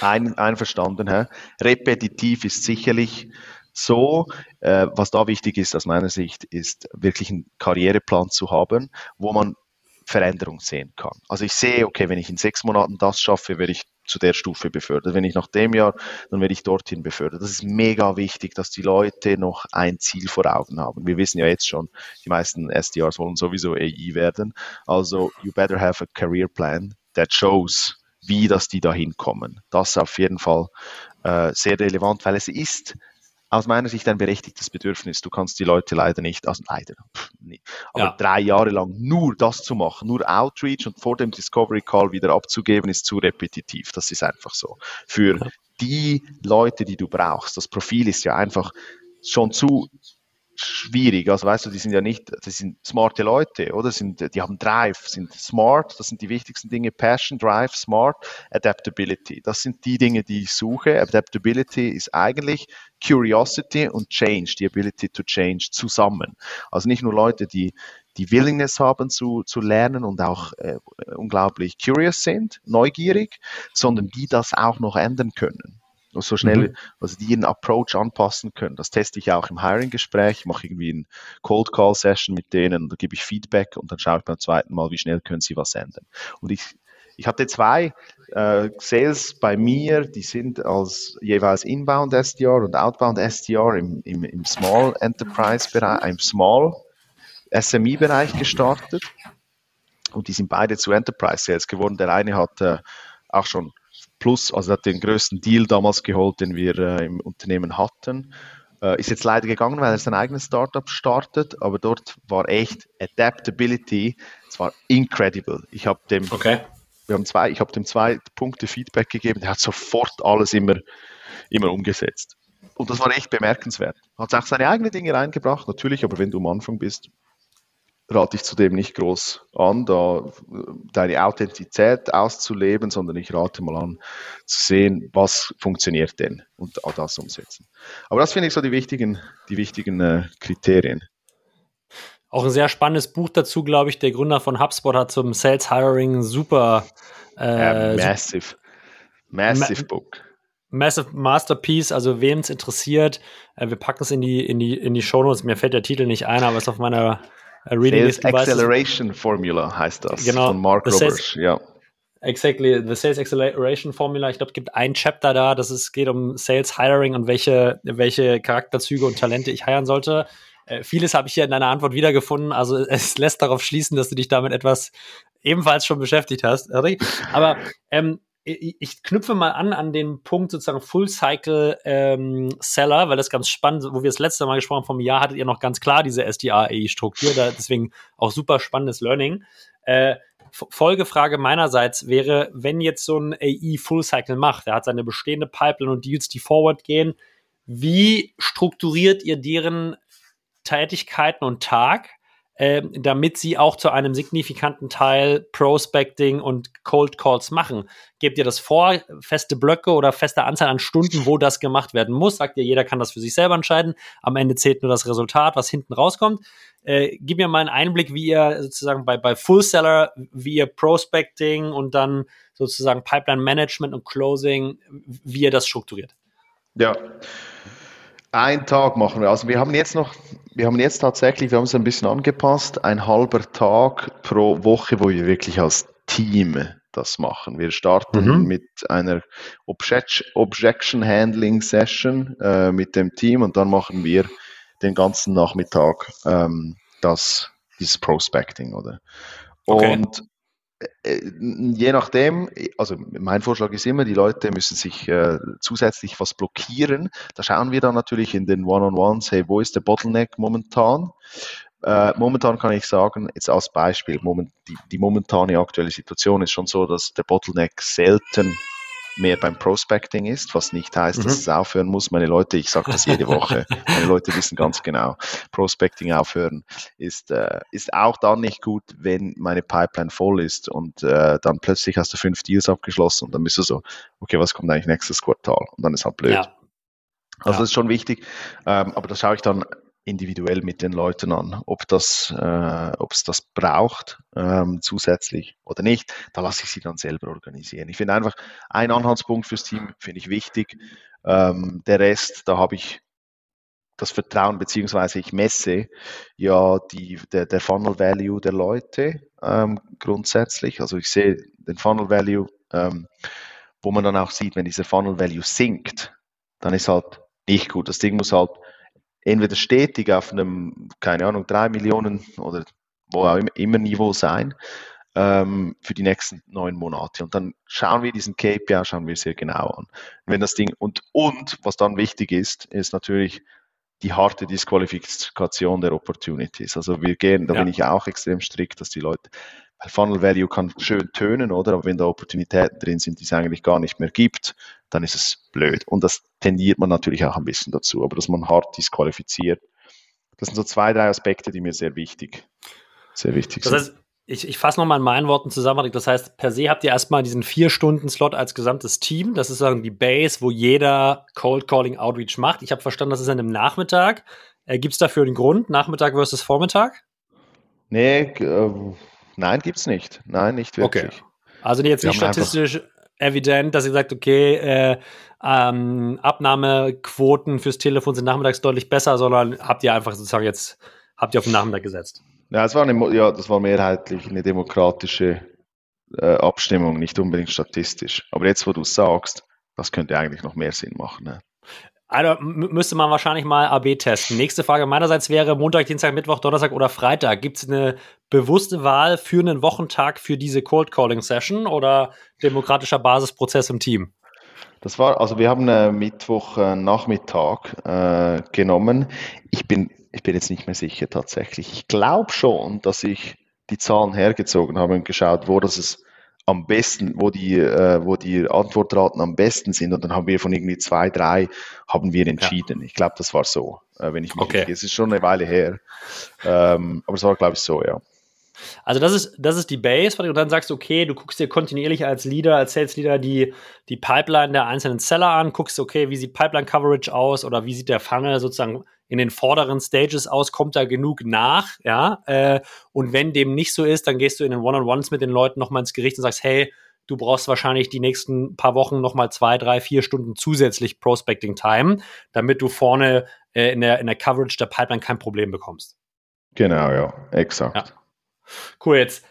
ein, einverstanden, hä? repetitiv ist sicherlich so, äh, was da wichtig ist aus meiner Sicht, ist wirklich einen Karriereplan zu haben, wo man Veränderung sehen kann. Also ich sehe, okay, wenn ich in sechs Monaten das schaffe, werde ich zu der Stufe befördert. Wenn ich nach dem Jahr, dann werde ich dorthin befördert. Das ist mega wichtig, dass die Leute noch ein Ziel vor Augen haben. Wir wissen ja jetzt schon, die meisten SDRs wollen sowieso AI werden. Also, you better have a career plan that shows wie dass die da hinkommen. Das ist auf jeden Fall äh, sehr relevant, weil es ist aus meiner Sicht ein berechtigtes Bedürfnis. Du kannst die Leute leider nicht, also leider, nee, aber ja. drei Jahre lang nur das zu machen, nur Outreach und vor dem Discovery Call wieder abzugeben, ist zu repetitiv. Das ist einfach so. Für die Leute, die du brauchst, das Profil ist ja einfach schon zu schwierig. Also weißt du, die sind ja nicht, das sind smarte Leute, oder? Sind, die haben Drive, sind smart, das sind die wichtigsten Dinge. Passion, Drive, Smart, Adaptability. Das sind die Dinge, die ich suche. Adaptability ist eigentlich Curiosity und Change, die Ability to Change zusammen. Also nicht nur Leute, die die Willingness haben zu, zu lernen und auch äh, unglaublich curious sind, neugierig, sondern die das auch noch ändern können so schnell, mhm. also die ihren Approach anpassen können. Das teste ich auch im Hiring-Gespräch, ich mache irgendwie ein Cold Call Session mit denen, da gebe ich Feedback und dann schaue ich beim zweiten Mal, wie schnell können sie was ändern. Und ich, ich hatte zwei äh, Sales bei mir, die sind als jeweils Inbound SDR und Outbound SDR im, im, im Small Enterprise Bereich, im Small SME Bereich gestartet. Und die sind beide zu Enterprise Sales geworden. Der eine hat äh, auch schon Plus, also hat den größten Deal damals geholt, den wir äh, im Unternehmen hatten. Äh, ist jetzt leider gegangen, weil er sein eigenes Startup startet, aber dort war echt Adaptability, es war incredible. Ich habe dem, okay. wir haben zwei, ich habe dem zwei Punkte Feedback gegeben, der hat sofort alles immer, immer umgesetzt. Und das war echt bemerkenswert. Hat auch seine eigenen Dinge reingebracht, natürlich, aber wenn du am Anfang bist, rate ich zudem nicht groß an, da deine Authentizität auszuleben, sondern ich rate mal an, zu sehen, was funktioniert denn und das umsetzen. Aber das finde ich so die wichtigen, die wichtigen äh, Kriterien. Auch ein sehr spannendes Buch dazu, glaube ich. Der Gründer von HubSpot hat zum Sales Hiring super. Äh, ja, massive, massive ma Book. Massive Masterpiece, also wem es interessiert, äh, wir packen es in die, in die, in die Shownotes. Mir fällt der Titel nicht ein, aber es ist auf meiner reading Sales Acceleration Formula heißt das genau, von Mark Roberts. Ja. Exactly, the Sales Acceleration Formula. Ich glaube, es gibt ein Chapter da, das es geht um Sales Hiring und welche, welche Charakterzüge und Talente ich hiren sollte. Äh, vieles habe ich hier in deiner Antwort wiedergefunden. Also es lässt darauf schließen, dass du dich damit etwas ebenfalls schon beschäftigt hast. Aber ähm, ich knüpfe mal an an den Punkt sozusagen Full Cycle ähm, Seller, weil das ganz spannend, wo wir das letzte Mal gesprochen haben, vom Jahr hattet ihr noch ganz klar diese SDA-AI-Struktur, deswegen auch super spannendes Learning. Äh, Folgefrage meinerseits wäre, wenn jetzt so ein AI Full Cycle macht, er hat seine bestehende Pipeline und Deals, die forward gehen, wie strukturiert ihr deren Tätigkeiten und Tag? Äh, damit sie auch zu einem signifikanten Teil Prospecting und Cold Calls machen. Gebt ihr das vor, feste Blöcke oder feste Anzahl an Stunden, wo das gemacht werden muss? Sagt ihr, jeder kann das für sich selber entscheiden. Am Ende zählt nur das Resultat, was hinten rauskommt. Äh, gib mir mal einen Einblick, wie ihr sozusagen bei, bei Full Seller, wie ihr Prospecting und dann sozusagen Pipeline Management und Closing, wie ihr das strukturiert. Ja. Ein Tag machen wir. Also wir haben jetzt noch, wir haben jetzt tatsächlich, wir haben es ein bisschen angepasst, ein halber Tag pro Woche, wo wir wirklich als Team das machen. Wir starten mhm. mit einer Objection Handling Session äh, mit dem Team und dann machen wir den ganzen Nachmittag ähm, das, dieses Prospecting, oder? Okay. Und je nachdem, also mein Vorschlag ist immer, die Leute müssen sich äh, zusätzlich was blockieren. Da schauen wir dann natürlich in den One-on-Ones, hey, wo ist der Bottleneck momentan? Äh, momentan kann ich sagen, jetzt als Beispiel, moment, die, die momentane aktuelle Situation ist schon so, dass der Bottleneck selten mehr beim Prospecting ist, was nicht heißt, mhm. dass es aufhören muss. Meine Leute, ich sage das jede Woche, meine Leute wissen ganz genau, Prospecting aufhören ist, äh, ist auch dann nicht gut, wenn meine Pipeline voll ist und äh, dann plötzlich hast du fünf Deals abgeschlossen und dann bist du so, okay, was kommt eigentlich nächstes Quartal? Und dann ist halt blöd. Ja. Also ja. das ist schon wichtig, ähm, aber da schaue ich dann individuell mit den Leuten an, ob das, äh, ob es das braucht ähm, zusätzlich oder nicht. Da lasse ich sie dann selber organisieren. Ich finde einfach ein Anhaltspunkt fürs Team finde ich wichtig. Ähm, der Rest, da habe ich das Vertrauen beziehungsweise ich messe ja die, der, der Funnel Value der Leute ähm, grundsätzlich. Also ich sehe den Funnel Value, ähm, wo man dann auch sieht, wenn dieser Funnel Value sinkt, dann ist halt nicht gut. Das Ding muss halt entweder stetig auf einem, keine Ahnung, drei Millionen oder wo auch immer Niveau sein. ähm, für die nächsten neun Monate. Und dann schauen wir diesen KPI, schauen wir sehr genau an. Wenn das Ding und, und was dann wichtig ist, ist natürlich die harte Disqualifikation der Opportunities. Also wir gehen, da ja. bin ich auch extrem strikt, dass die Leute, Funnel Value kann schön tönen, oder? Aber wenn da Opportunitäten drin sind, die es eigentlich gar nicht mehr gibt, dann ist es blöd. Und das tendiert man natürlich auch ein bisschen dazu, aber dass man hart disqualifiziert. Das sind so zwei, drei Aspekte, die mir sehr wichtig, sehr wichtig das heißt, ich, ich fasse nochmal in meinen Worten zusammen. Das heißt, per se habt ihr erstmal diesen vier Stunden Slot als gesamtes Team. Das ist sozusagen die Base, wo jeder Cold Calling Outreach macht. Ich habe verstanden, das ist an einem Nachmittag. Äh, gibt es dafür einen Grund? Nachmittag versus Vormittag? Nee, äh, nein, gibt es nicht. Nein, nicht wirklich. Okay. Also jetzt nicht statistisch evident, dass ihr sagt, okay, äh, ähm, Abnahmequoten fürs Telefon sind nachmittags deutlich besser, sondern habt ihr einfach sozusagen jetzt, habt ihr auf den Nachmittag gesetzt? Ja, das war, eine, ja, das war mehrheitlich eine demokratische äh, Abstimmung, nicht unbedingt statistisch. Aber jetzt, wo du es sagst, das könnte eigentlich noch mehr Sinn machen. Ne? Also müsste man wahrscheinlich mal AB testen. Nächste Frage meinerseits wäre Montag, Dienstag, Mittwoch, Donnerstag oder Freitag. Gibt es eine bewusste Wahl für einen Wochentag für diese Cold Calling Session oder demokratischer Basisprozess im Team? Das war, also wir haben äh, Mittwoch äh, äh, genommen. Ich bin ich bin jetzt nicht mehr sicher tatsächlich. Ich glaube schon, dass ich die Zahlen hergezogen habe und geschaut, wo das es am besten, wo die, äh, wo die Antwortraten am besten sind. Und dann haben wir von irgendwie zwei, drei haben wir entschieden. Ja. Ich glaube, das war so, äh, wenn ich mich okay. Es ist schon eine Weile her. Ähm, aber es war, glaube ich, so, ja. Also das ist, das ist die Base, und dann sagst du, okay, du guckst dir kontinuierlich als Leader, als Sales Leader die, die Pipeline der einzelnen Seller an, guckst, okay, wie sieht Pipeline Coverage aus oder wie sieht der Funnel sozusagen in den vorderen Stages aus, kommt da genug nach, ja, äh, und wenn dem nicht so ist, dann gehst du in den One-on-Ones mit den Leuten nochmal ins Gericht und sagst, hey, du brauchst wahrscheinlich die nächsten paar Wochen nochmal zwei, drei, vier Stunden zusätzlich Prospecting Time, damit du vorne äh, in, der, in der Coverage der Pipeline kein Problem bekommst. Genau, ja, exakt. Ja. Cool, jetzt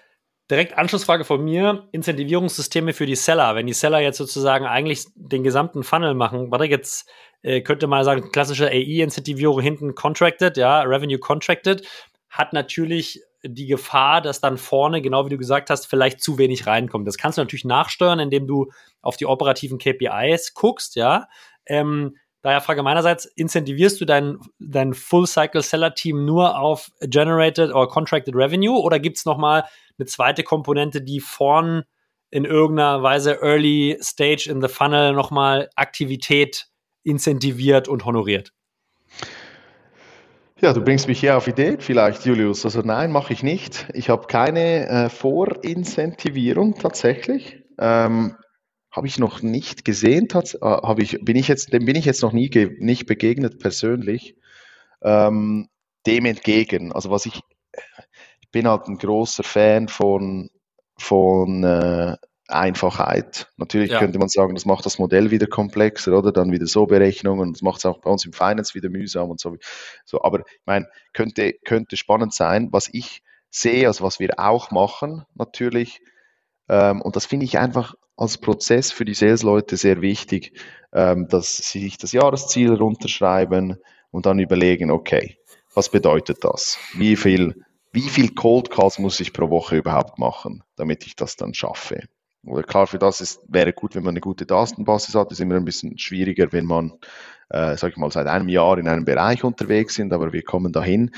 direkt Anschlussfrage von mir. Incentivierungssysteme für die Seller. Wenn die Seller jetzt sozusagen eigentlich den gesamten Funnel machen, warte, jetzt äh, könnte man sagen, klassische AI-Incentivierung hinten contracted, ja, Revenue contracted, hat natürlich die Gefahr, dass dann vorne, genau wie du gesagt hast, vielleicht zu wenig reinkommt. Das kannst du natürlich nachsteuern, indem du auf die operativen KPIs guckst, ja. Ähm, Daher Frage meinerseits, incentivierst du dein, dein Full-Cycle-Seller-Team nur auf Generated or Contracted Revenue oder gibt es nochmal eine zweite Komponente, die vorn in irgendeiner Weise Early Stage in the Funnel nochmal Aktivität incentiviert und honoriert? Ja, du bringst mich hier auf Ideen vielleicht, Julius. Also nein, mache ich nicht. Ich habe keine äh, Vorincentivierung tatsächlich. Ähm, habe ich noch nicht gesehen, äh, ich, bin ich jetzt, dem bin ich jetzt noch nie nicht begegnet persönlich. Ähm, dem entgegen, also was ich, ich bin halt ein großer Fan von, von äh, Einfachheit. Natürlich ja. könnte man sagen, das macht das Modell wieder komplexer oder dann wieder so Berechnungen und das macht es auch bei uns im Finance wieder mühsam und so. so aber ich meine, könnte, könnte spannend sein. Was ich sehe, also was wir auch machen, natürlich, ähm, und das finde ich einfach als Prozess für die Sales-Leute sehr wichtig, ähm, dass sie sich das Jahresziel runterschreiben und dann überlegen, okay, was bedeutet das? Wie viel, wie viel Cold Calls muss ich pro Woche überhaupt machen, damit ich das dann schaffe? Oder klar, für das ist, wäre gut, wenn man eine gute Datenbasis hat. Das ist immer ein bisschen schwieriger, wenn man, äh, sag ich mal, seit einem Jahr in einem Bereich unterwegs sind, aber wir kommen dahin.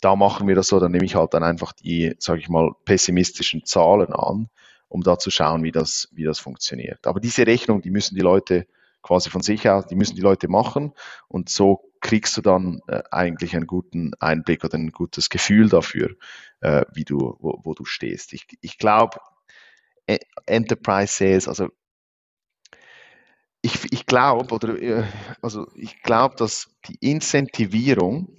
Da machen wir das so, dann nehme ich halt dann einfach die, sag ich mal, pessimistischen Zahlen an um da zu schauen, wie das, wie das funktioniert. Aber diese Rechnung, die müssen die Leute quasi von sich aus, die müssen die Leute machen und so kriegst du dann äh, eigentlich einen guten Einblick oder ein gutes Gefühl dafür, äh, wie du, wo, wo, du stehst. Ich, ich glaube, Enterprise Sales, also ich, ich glaube, oder äh, also ich glaube, dass die Incentivierung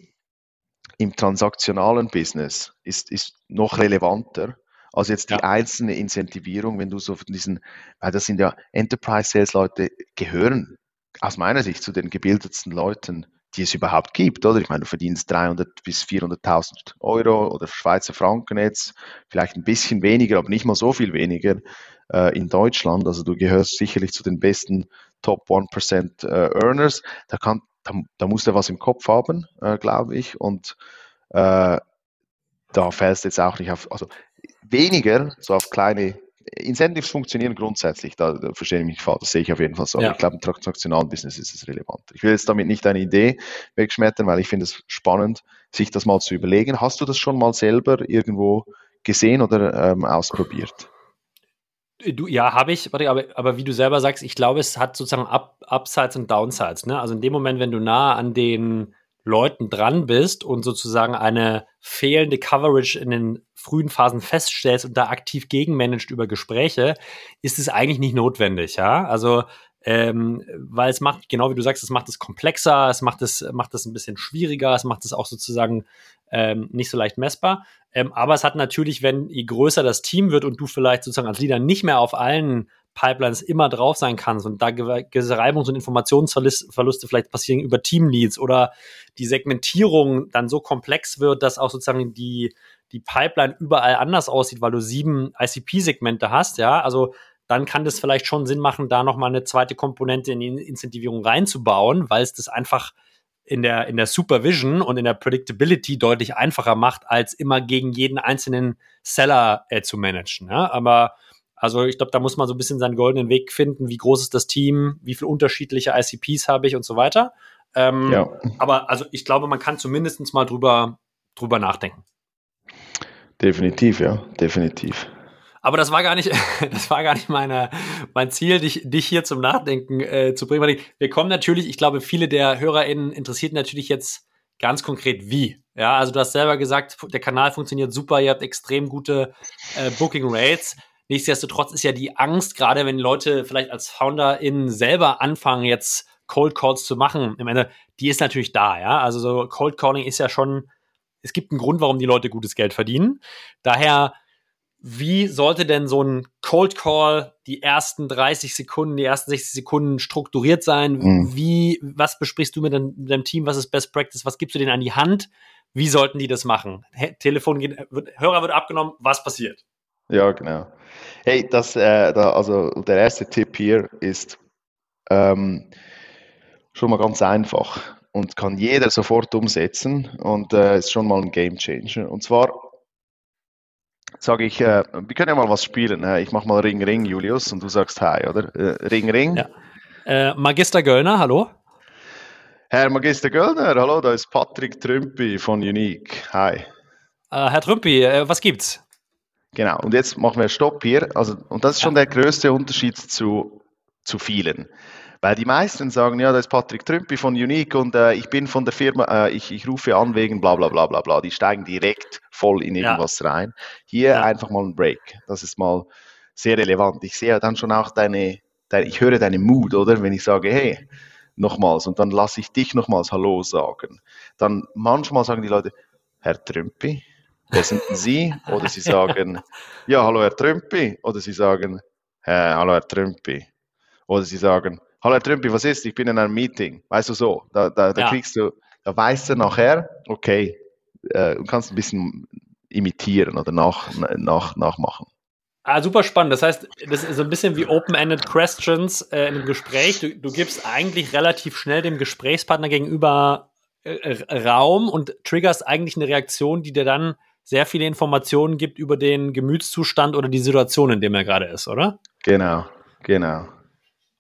im transaktionalen Business ist, ist noch relevanter also jetzt die ja. einzelne Incentivierung, wenn du so von diesen, weil das sind ja Enterprise Sales Leute, gehören aus meiner Sicht zu den gebildetsten Leuten, die es überhaupt gibt, oder? Ich meine, du verdienst 300 bis 400.000 Euro oder Schweizer Franken jetzt, vielleicht ein bisschen weniger, aber nicht mal so viel weniger äh, in Deutschland. Also du gehörst sicherlich zu den besten Top 1% äh, Earners. Da, kann, da, da muss der was im Kopf haben, äh, glaube ich. Und äh, da fällst du jetzt auch nicht auf, also weniger so auf kleine Incentives funktionieren grundsätzlich, da, da verstehe ich mich falsch, das sehe ich auf jeden Fall so. Ja. ich glaube, im transaktionalen Business ist es relevant. Ich will jetzt damit nicht eine Idee wegschmettern, weil ich finde es spannend, sich das mal zu überlegen. Hast du das schon mal selber irgendwo gesehen oder ähm, ausprobiert? Du, ja, habe ich, aber, aber wie du selber sagst, ich glaube, es hat sozusagen Up, Upsides und Downsides. Ne? Also in dem Moment, wenn du nah an den Leuten dran bist und sozusagen eine fehlende Coverage in den frühen Phasen feststellst und da aktiv gegenmanagst über Gespräche, ist es eigentlich nicht notwendig, ja. Also ähm, weil es macht, genau wie du sagst, es macht es komplexer, es macht es, macht es ein bisschen schwieriger, es macht es auch sozusagen ähm, nicht so leicht messbar. Ähm, aber es hat natürlich, wenn je größer das Team wird und du vielleicht sozusagen als Leader nicht mehr auf allen Pipelines immer drauf sein kannst und da Reibungs- und Informationsverluste vielleicht passieren über Teamleads oder die Segmentierung dann so komplex wird, dass auch sozusagen die, die Pipeline überall anders aussieht, weil du sieben ICP-Segmente hast, ja, also dann kann das vielleicht schon Sinn machen, da nochmal eine zweite Komponente in die Incentivierung reinzubauen, weil es das einfach in der, in der Supervision und in der Predictability deutlich einfacher macht, als immer gegen jeden einzelnen Seller äh, zu managen. Ja? Aber also ich glaube, da muss man so ein bisschen seinen goldenen Weg finden. Wie groß ist das Team? Wie viele unterschiedliche ICPs habe ich und so weiter. Ähm, ja. Aber also ich glaube, man kann zumindest mal drüber, drüber nachdenken. Definitiv, ja, definitiv. Aber das war gar nicht, das war gar nicht meine, mein Ziel, dich, dich hier zum Nachdenken äh, zu bringen. Wir kommen natürlich, ich glaube, viele der HörerInnen interessiert natürlich jetzt ganz konkret wie. Ja, also du hast selber gesagt, der Kanal funktioniert super, ihr habt extrem gute äh, Booking Rates. Nichtsdestotrotz ist ja die Angst, gerade wenn Leute vielleicht als FounderInnen selber anfangen, jetzt Cold Calls zu machen, im Ende, die ist natürlich da, ja. Also so Cold Calling ist ja schon, es gibt einen Grund, warum die Leute gutes Geld verdienen. Daher, wie sollte denn so ein Cold Call die ersten 30 Sekunden, die ersten 60 Sekunden strukturiert sein? Mhm. Wie, was besprichst du mit deinem, mit deinem Team? Was ist Best Practice? Was gibst du denen an die Hand? Wie sollten die das machen? Telefon geht, Hörer wird abgenommen, was passiert? Ja, genau. Hey, das, äh, da, also der erste Tipp hier ist ähm, schon mal ganz einfach und kann jeder sofort umsetzen und äh, ist schon mal ein Game Changer. Und zwar sage ich, äh, wir können ja mal was spielen. Ich mache mal Ring Ring, Julius, und du sagst Hi, oder? Äh, Ring Ring. Ja. Äh, Magister Göllner, hallo. Herr Magister Göllner, hallo, da ist Patrick Trümpi von Unique. Hi. Äh, Herr Trümpi, was gibt's? Genau, und jetzt machen wir Stopp hier. Also, und das ist schon der größte Unterschied zu, zu vielen. Weil die meisten sagen, ja, da ist Patrick Trümpi von Unique und äh, ich bin von der Firma, äh, ich, ich rufe an wegen bla bla bla bla bla. Die steigen direkt voll in irgendwas ja. rein. Hier ja. einfach mal ein Break. Das ist mal sehr relevant. Ich sehe dann schon auch deine, deine ich höre deine Mut, oder? Wenn ich sage, hey, nochmals und dann lasse ich dich nochmals Hallo sagen. Dann manchmal sagen die Leute, Herr Trümpi, wer sind denn Sie? Oder sie sagen, ja, hallo Herr Trümpi. Oder sie sagen, äh, hallo Herr Trümpi. Oder sie sagen, hallo Herr Trümpi, was ist? Ich bin in einem Meeting. Weißt du so, da, da, da ja. kriegst du, da weißt du nachher, okay, äh, du kannst ein bisschen imitieren oder nach, nach, nachmachen. Ah, super spannend. Das heißt, das ist so ein bisschen wie Open-Ended Questions äh, in einem Gespräch. Du, du gibst eigentlich relativ schnell dem Gesprächspartner gegenüber äh, Raum und triggerst eigentlich eine Reaktion, die dir dann sehr viele Informationen gibt über den Gemütszustand oder die Situation, in dem er gerade ist, oder? Genau, genau.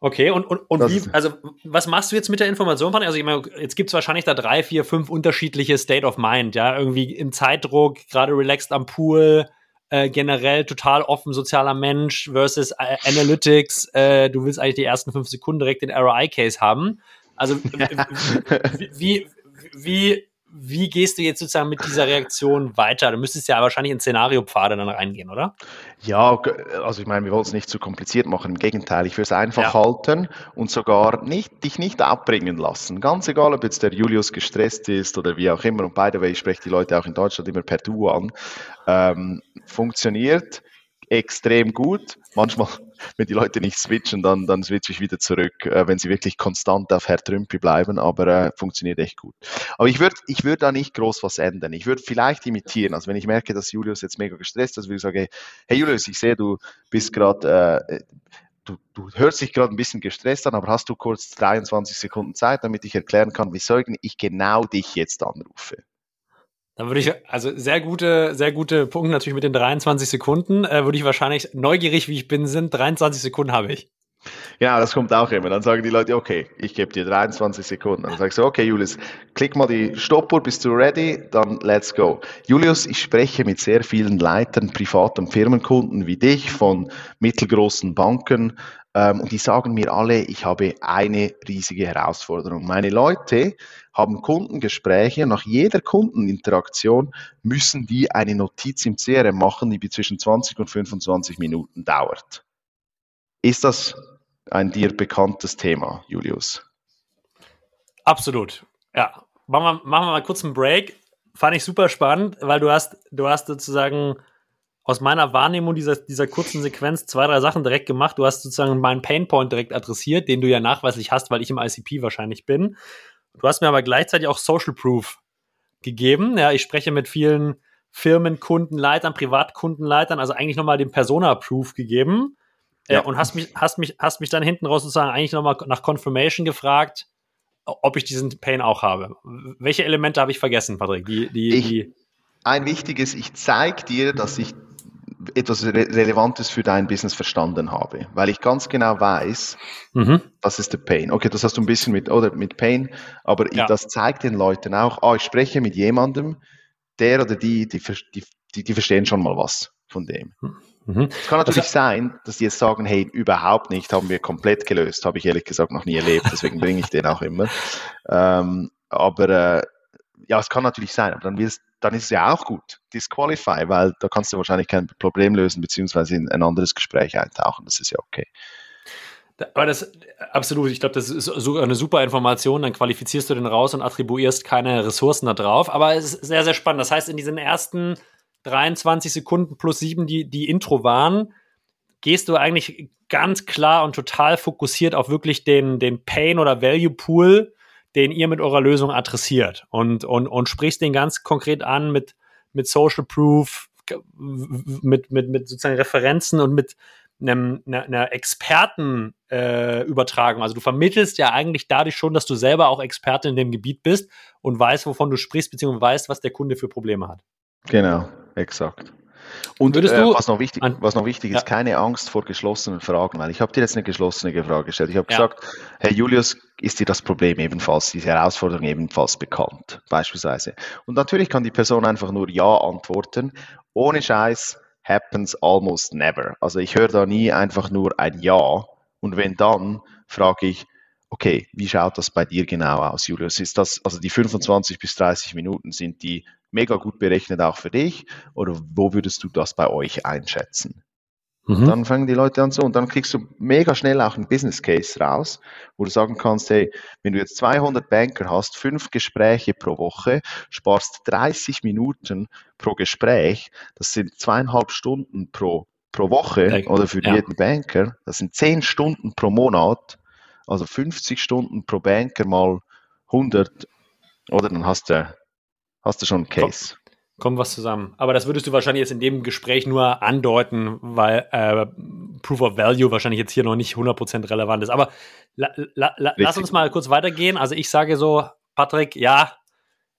Okay, und, und, und wie, also was machst du jetzt mit der Information? Also ich meine, jetzt gibt es wahrscheinlich da drei, vier, fünf unterschiedliche State of Mind, ja, irgendwie im Zeitdruck, gerade relaxed am Pool, äh, generell total offen sozialer Mensch versus äh, Analytics, äh, du willst eigentlich die ersten fünf Sekunden direkt den ROI-Case haben. Also wie, wie, wie wie gehst du jetzt sozusagen mit dieser Reaktion weiter? Du müsstest ja wahrscheinlich in Szenariopfade dann reingehen, oder? Ja, also ich meine, wir wollen es nicht zu kompliziert machen. Im Gegenteil, ich würde es einfach ja. halten und sogar nicht, dich nicht abbringen lassen. Ganz egal, ob jetzt der Julius gestresst ist oder wie auch immer. Und by the way, ich spreche die Leute auch in Deutschland immer per Du an. Ähm, funktioniert extrem gut. Manchmal, wenn die Leute nicht switchen, dann, dann switche ich wieder zurück, äh, wenn sie wirklich konstant auf Herr Trümpi bleiben, aber äh, funktioniert echt gut. Aber ich würde ich würd da nicht groß was ändern. Ich würde vielleicht imitieren. Also wenn ich merke, dass Julius jetzt mega gestresst ist, würde ich sagen, hey Julius, ich sehe, du bist gerade, äh, du, du hörst dich gerade ein bisschen gestresst an, aber hast du kurz 23 Sekunden Zeit, damit ich erklären kann, wieso ich genau dich jetzt anrufe? Dann würde ich, also sehr gute, sehr gute Punkte natürlich mit den 23 Sekunden. Äh, würde ich wahrscheinlich, neugierig wie ich bin, sind 23 Sekunden habe ich. Ja, das kommt auch immer. Dann sagen die Leute, okay, ich gebe dir 23 Sekunden. Dann sagst du, okay, Julius, klick mal die Stoppuhr, bist du ready? Dann let's go. Julius, ich spreche mit sehr vielen Leitern, Privat- und Firmenkunden wie dich von mittelgroßen Banken. Ähm, und die sagen mir alle, ich habe eine riesige Herausforderung. Meine Leute haben Kundengespräche. Nach jeder Kundeninteraktion müssen die eine Notiz im CRM machen, die zwischen 20 und 25 Minuten dauert. Ist das ein dir bekanntes Thema, Julius? Absolut. Ja. Machen wir, machen wir mal kurz einen Break. Fand ich super spannend, weil du hast, du hast sozusagen aus meiner Wahrnehmung dieser, dieser kurzen Sequenz zwei, drei Sachen direkt gemacht. Du hast sozusagen meinen Painpoint direkt adressiert, den du ja nachweislich hast, weil ich im ICP wahrscheinlich bin. Du hast mir aber gleichzeitig auch Social Proof gegeben. Ja, ich spreche mit vielen Firmenkundenleitern, Privatkundenleitern, also eigentlich nochmal den Persona Proof gegeben. Ja. Äh, und hast mich, hast mich, hast mich dann hinten raus sozusagen eigentlich nochmal nach Confirmation gefragt, ob ich diesen Pain auch habe. Welche Elemente habe ich vergessen, Patrick? Die, die, ich, die ein wichtiges, ich zeige dir, dass ich etwas Re Relevantes für dein Business verstanden habe, weil ich ganz genau weiß, mhm. das ist der Pain. Okay, das hast du ein bisschen mit, oder mit Pain, aber ja. ich, das zeigt den Leuten auch, ah, ich spreche mit jemandem, der oder die, die, die, die verstehen schon mal was von dem. Hm. Mhm. Es kann natürlich also, sein, dass die jetzt sagen, hey, überhaupt nicht, haben wir komplett gelöst, habe ich ehrlich gesagt noch nie erlebt, deswegen bringe ich den auch immer. Ähm, aber äh, ja, es kann natürlich sein, aber dann, willst, dann ist es ja auch gut, Disqualify, weil da kannst du wahrscheinlich kein Problem lösen, beziehungsweise in ein anderes Gespräch eintauchen, das ist ja okay. Aber das absolut, ich glaube, das ist sogar eine super Information. Dann qualifizierst du den raus und attribuierst keine Ressourcen da drauf. Aber es ist sehr, sehr spannend. Das heißt, in diesen ersten 23 Sekunden plus 7, die, die Intro waren, gehst du eigentlich ganz klar und total fokussiert auf wirklich den, den Pain oder Value Pool, den ihr mit eurer Lösung adressiert und, und, und sprichst den ganz konkret an mit, mit Social Proof, mit, mit, mit sozusagen Referenzen und mit einem, einer, einer Expertenübertragung. Äh, also du vermittelst ja eigentlich dadurch schon, dass du selber auch Experte in dem Gebiet bist und weißt, wovon du sprichst, beziehungsweise weißt, was der Kunde für Probleme hat. Genau, exakt. Und äh, was noch wichtig, was noch wichtig ist, ja. keine Angst vor geschlossenen Fragen, weil ich habe dir jetzt eine geschlossene Frage gestellt. Ich habe ja. gesagt, Herr Julius, ist dir das Problem ebenfalls, diese Herausforderung ebenfalls bekannt, beispielsweise. Und natürlich kann die Person einfach nur Ja antworten. Ohne Scheiß happens almost never. Also ich höre da nie einfach nur ein Ja. Und wenn dann, frage ich, okay, wie schaut das bei dir genau aus, Julius? Ist das, also die 25 bis 30 Minuten, sind die mega gut berechnet auch für dich? Oder wo würdest du das bei euch einschätzen? Mhm. Dann fangen die Leute an so und dann kriegst du mega schnell auch einen Business Case raus, wo du sagen kannst, hey, wenn du jetzt 200 Banker hast, fünf Gespräche pro Woche, sparst 30 Minuten pro Gespräch, das sind zweieinhalb Stunden pro, pro Woche oder für ja. jeden Banker, das sind zehn Stunden pro Monat, also 50 Stunden pro Banker mal 100, oder dann hast du hast du schon einen Case. Kommt was zusammen. Aber das würdest du wahrscheinlich jetzt in dem Gespräch nur andeuten, weil äh, Proof of Value wahrscheinlich jetzt hier noch nicht 100% relevant ist. Aber la, la, la, lass uns mal kurz weitergehen. Also ich sage so, Patrick, ja,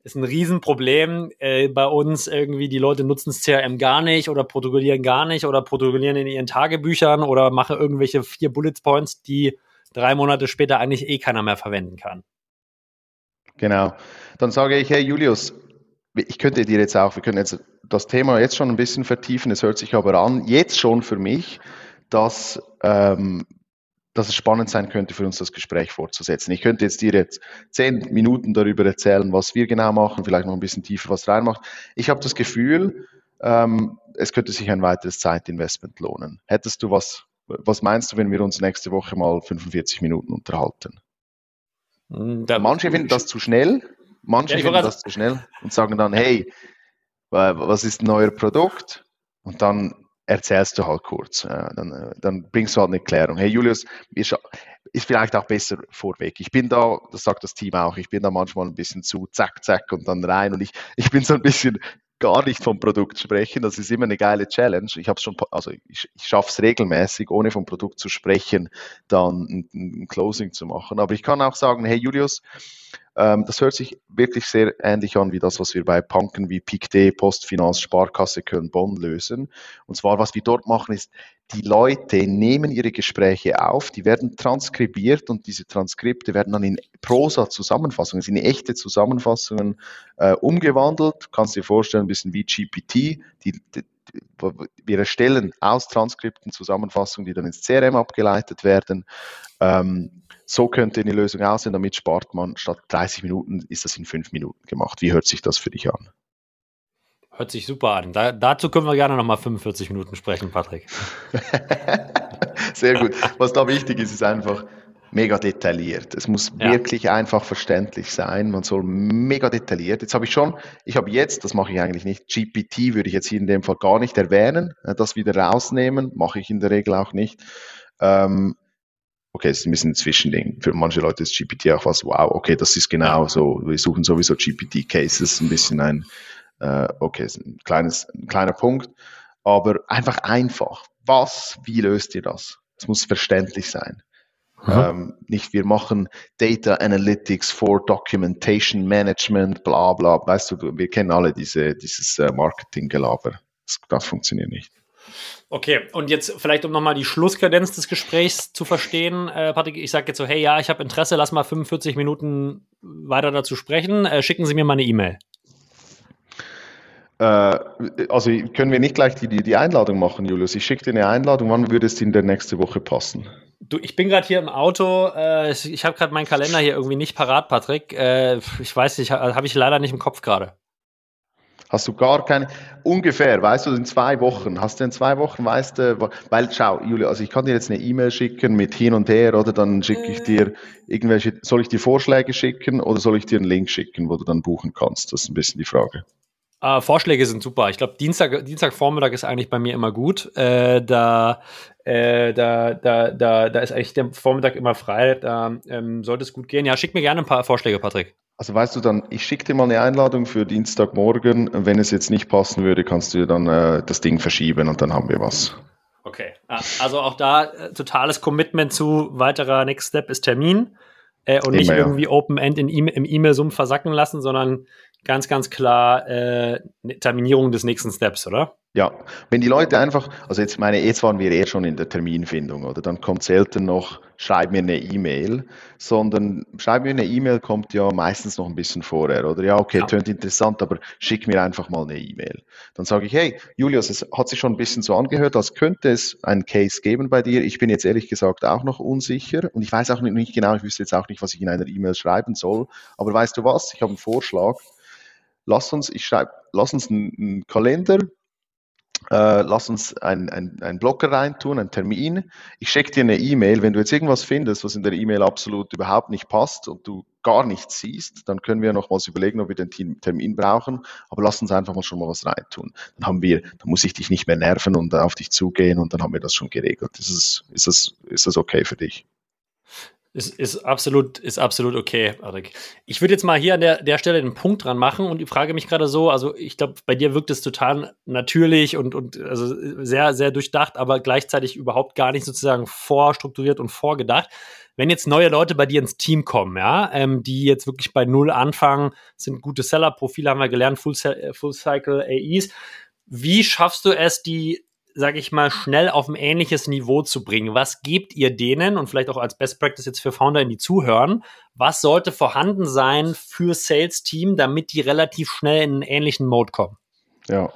ist ein Riesenproblem äh, bei uns. Irgendwie die Leute nutzen das CRM gar nicht oder protokollieren gar nicht oder protokollieren in ihren Tagebüchern oder machen irgendwelche vier Bullet Points, die drei Monate später eigentlich eh keiner mehr verwenden kann. Genau. Dann sage ich, hey Julius, ich könnte dir jetzt auch, wir können jetzt das Thema jetzt schon ein bisschen vertiefen, es hört sich aber an, jetzt schon für mich, dass, ähm, dass es spannend sein könnte, für uns das Gespräch fortzusetzen. Ich könnte jetzt dir jetzt zehn Minuten darüber erzählen, was wir genau machen, vielleicht noch ein bisschen tiefer was reinmacht. Ich habe das Gefühl, ähm, es könnte sich ein weiteres Zeitinvestment lohnen. Hättest du was, was meinst du, wenn wir uns nächste Woche mal 45 Minuten unterhalten? Hm, da Manche finden das zu schnell, Manche ja, finden das zu schnell und sagen dann, hey, was ist ein neuer Produkt? Und dann erzählst du halt kurz. Dann, äh, dann bringst du halt eine Klärung. Hey Julius, ist vielleicht auch besser vorweg. Ich bin da, das sagt das Team auch, ich bin da manchmal ein bisschen zu zack, zack und dann rein und ich, ich bin so ein bisschen gar nicht vom Produkt sprechen. Das ist immer eine geile Challenge. Ich also ich, ich schaffe es regelmäßig, ohne vom Produkt zu sprechen, dann ein, ein, Closing zu machen. Aber ich kann auch sagen, hey Julius, Ähm, das hört sich wirklich sehr ähnlich an wie das, was wir bei Banken wie PICD, Postfinanz, Sparkasse, Köln, Bonn lösen. Und zwar, was wir dort machen, ist, die Leute nehmen ihre Gespräche auf, die werden transkribiert und diese Transkripte werden dann in Prosa-Zusammenfassungen, in echte Zusammenfassungen äh, umgewandelt. Kannst dir vorstellen, ein bisschen wie GPT. Die, die, wir erstellen aus Transkripten Zusammenfassungen, die dann ins CRM abgeleitet werden. Ähm, so könnte eine Lösung aussehen, damit spart man statt 30 Minuten, ist das in 5 Minuten gemacht. Wie hört sich das für dich an? Hört sich super an. Da, dazu können wir gerne nochmal 45 Minuten sprechen, Patrick. Sehr gut. Was da wichtig ist, ist einfach mega detailliert. Es muss ja. wirklich einfach verständlich sein. Man soll mega detailliert. Jetzt habe ich schon, ich habe jetzt, das mache ich eigentlich nicht, GPT würde ich jetzt hier in dem Fall gar nicht erwähnen, äh, das wieder rausnehmen, mache ich in der Regel auch nicht. Ähm, okay, es ist ein bisschen ein Zwischending. Für manche Leute ist GPT auch was, wow, okay, das ist genau so. Wir suchen sowieso GPT-Cases, ein bisschen ein, äh, okay, ist ein, kleines, ein kleiner Punkt. Aber einfach einfach. Was, wie löst ihr das? Es muss verständlich sein. Ähm, nicht wir machen Data Analytics for Documentation Management, bla bla. Weißt du, wir kennen alle diese, dieses äh, Marketing-Gelaber. Das, das funktioniert nicht. Okay, und jetzt vielleicht, um nochmal die Schlusskadenz des Gesprächs zu verstehen, äh, Patrick, ich sage jetzt so, hey, ja, ich habe Interesse, lass mal 45 Minuten weiter dazu sprechen. Äh, schicken Sie mir mal eine E-Mail. Äh, also können wir nicht gleich die, die, die Einladung machen, Julius. Ich schicke dir eine Einladung. Wann würde es in der nächste Woche passen? Du, ich bin gerade hier im Auto. Äh, ich habe gerade meinen Kalender hier irgendwie nicht parat, Patrick. Äh, ich weiß nicht, habe ich leider nicht im Kopf gerade. Hast du gar keine, ungefähr, weißt du, in zwei Wochen, hast du in zwei Wochen, weißt du, weil, schau, Julia, also ich kann dir jetzt eine E-Mail schicken mit hin und her, oder dann schicke ich dir irgendwelche, soll ich dir Vorschläge schicken oder soll ich dir einen Link schicken, wo du dann buchen kannst? Das ist ein bisschen die Frage. Uh, Vorschläge sind super. Ich glaube, Dienstag, Dienstagvormittag ist eigentlich bei mir immer gut. Äh, da, äh, da, da, da, da ist eigentlich der Vormittag immer frei. Da ähm, sollte es gut gehen. Ja, schick mir gerne ein paar Vorschläge, Patrick. Also weißt du dann, ich schicke dir mal eine Einladung für Dienstagmorgen. Wenn es jetzt nicht passen würde, kannst du dann äh, das Ding verschieben und dann haben wir was. Okay. Ah, also auch da äh, totales Commitment zu weiterer Next Step ist Termin. Äh, und Immer, nicht irgendwie ja. Open-End e im E-Mail-Sumpf versacken lassen, sondern ganz, ganz klar äh, Terminierung des nächsten Steps, oder? Ja, wenn die Leute einfach, also jetzt meine, jetzt waren wir eher schon in der Terminfindung, oder? Dann kommt selten noch, schreib mir eine E-Mail, sondern schreib mir eine E-Mail kommt ja meistens noch ein bisschen vorher, oder? Ja, okay, ja. tönt interessant, aber schick mir einfach mal eine E-Mail. Dann sage ich, hey, Julius, es hat sich schon ein bisschen so angehört, als könnte es einen Case geben bei dir. Ich bin jetzt ehrlich gesagt auch noch unsicher und ich weiß auch nicht genau, ich wüsste jetzt auch nicht, was ich in einer E-Mail schreiben soll, aber weißt du was? Ich habe einen Vorschlag. Lass uns, ich schreibe, lass uns einen, Kalender äh, lass uns einen ein Blocker reintun, einen Termin. Ich schicke dir eine E-Mail. Wenn du jetzt irgendwas findest, was in der E-Mail absolut überhaupt nicht passt und du gar nichts siehst, dann können wir nochmals überlegen, ob wir den Termin brauchen. Aber lass uns einfach mal schon mal was reintun. Dann haben wir, dann muss ich dich nicht mehr nerven und auf dich zugehen und dann haben wir das schon geregelt. Ist das, ist das, ist das okay für dich? Ist, ist, absolut, ist absolut okay. Ich würde jetzt mal hier an der, der Stelle einen Punkt dran machen und ich frage mich gerade so, also ich glaube, bei dir wirkt es total natürlich und, und also sehr, sehr durchdacht, aber gleichzeitig überhaupt gar nicht sozusagen vorstrukturiert und vorgedacht. Wenn jetzt neue Leute bei dir ins Team kommen, ja, ähm, die jetzt wirklich bei Null anfangen, sind gute Seller-Profile, haben wir gelernt, Full, Full AEs. Wie schaffst du es, die sage ich mal, schnell auf ein ähnliches Niveau zu bringen? Was gebt ihr denen und vielleicht auch als Best Practice jetzt für Founder, die zuhören? Was sollte vorhanden sein für Sales Team, damit die relativ schnell in einen ähnlichen Mode kommen? Ja,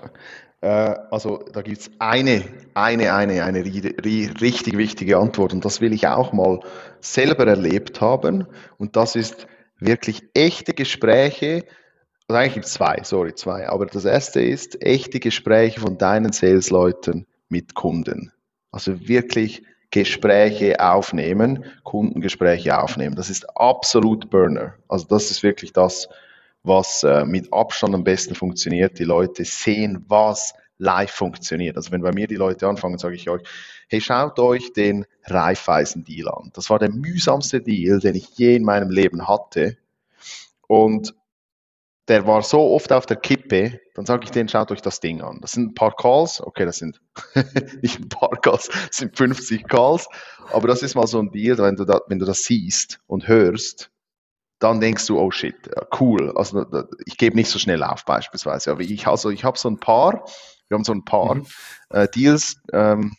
äh, also da gibt es eine, eine, eine, eine richtig wichtige Antwort und das will ich auch mal selber erlebt haben und das ist wirklich echte Gespräche, also eigentlich gibt es zwei, sorry, zwei. Aber das erste ist echte Gespräche von deinen Sales-Leuten mit Kunden. Also wirklich Gespräche aufnehmen, Kundengespräche aufnehmen. Das ist absolut Burner. Also das ist wirklich das, was äh, mit Abstand am besten funktioniert. Die Leute sehen, was live funktioniert. Also wenn bei mir die Leute anfangen, sage ich euch, hey, schaut euch den Raiffeisen-Deal an. Das war der mühsamste Deal, den ich je in meinem Leben hatte. Und der war so oft auf der Kippe, dann sage ich denen, schaut euch das Ding an. Das sind ein paar Calls, okay, das sind nicht ein paar Calls, das sind 50 Calls, aber das ist mal so ein Deal, wenn du, da, wenn du das siehst und hörst, dann denkst du, oh shit, cool. Also ich gebe nicht so schnell auf beispielsweise. Aber ich, also ich habe so ein paar, wir haben so ein paar mhm. äh, Deals, ähm,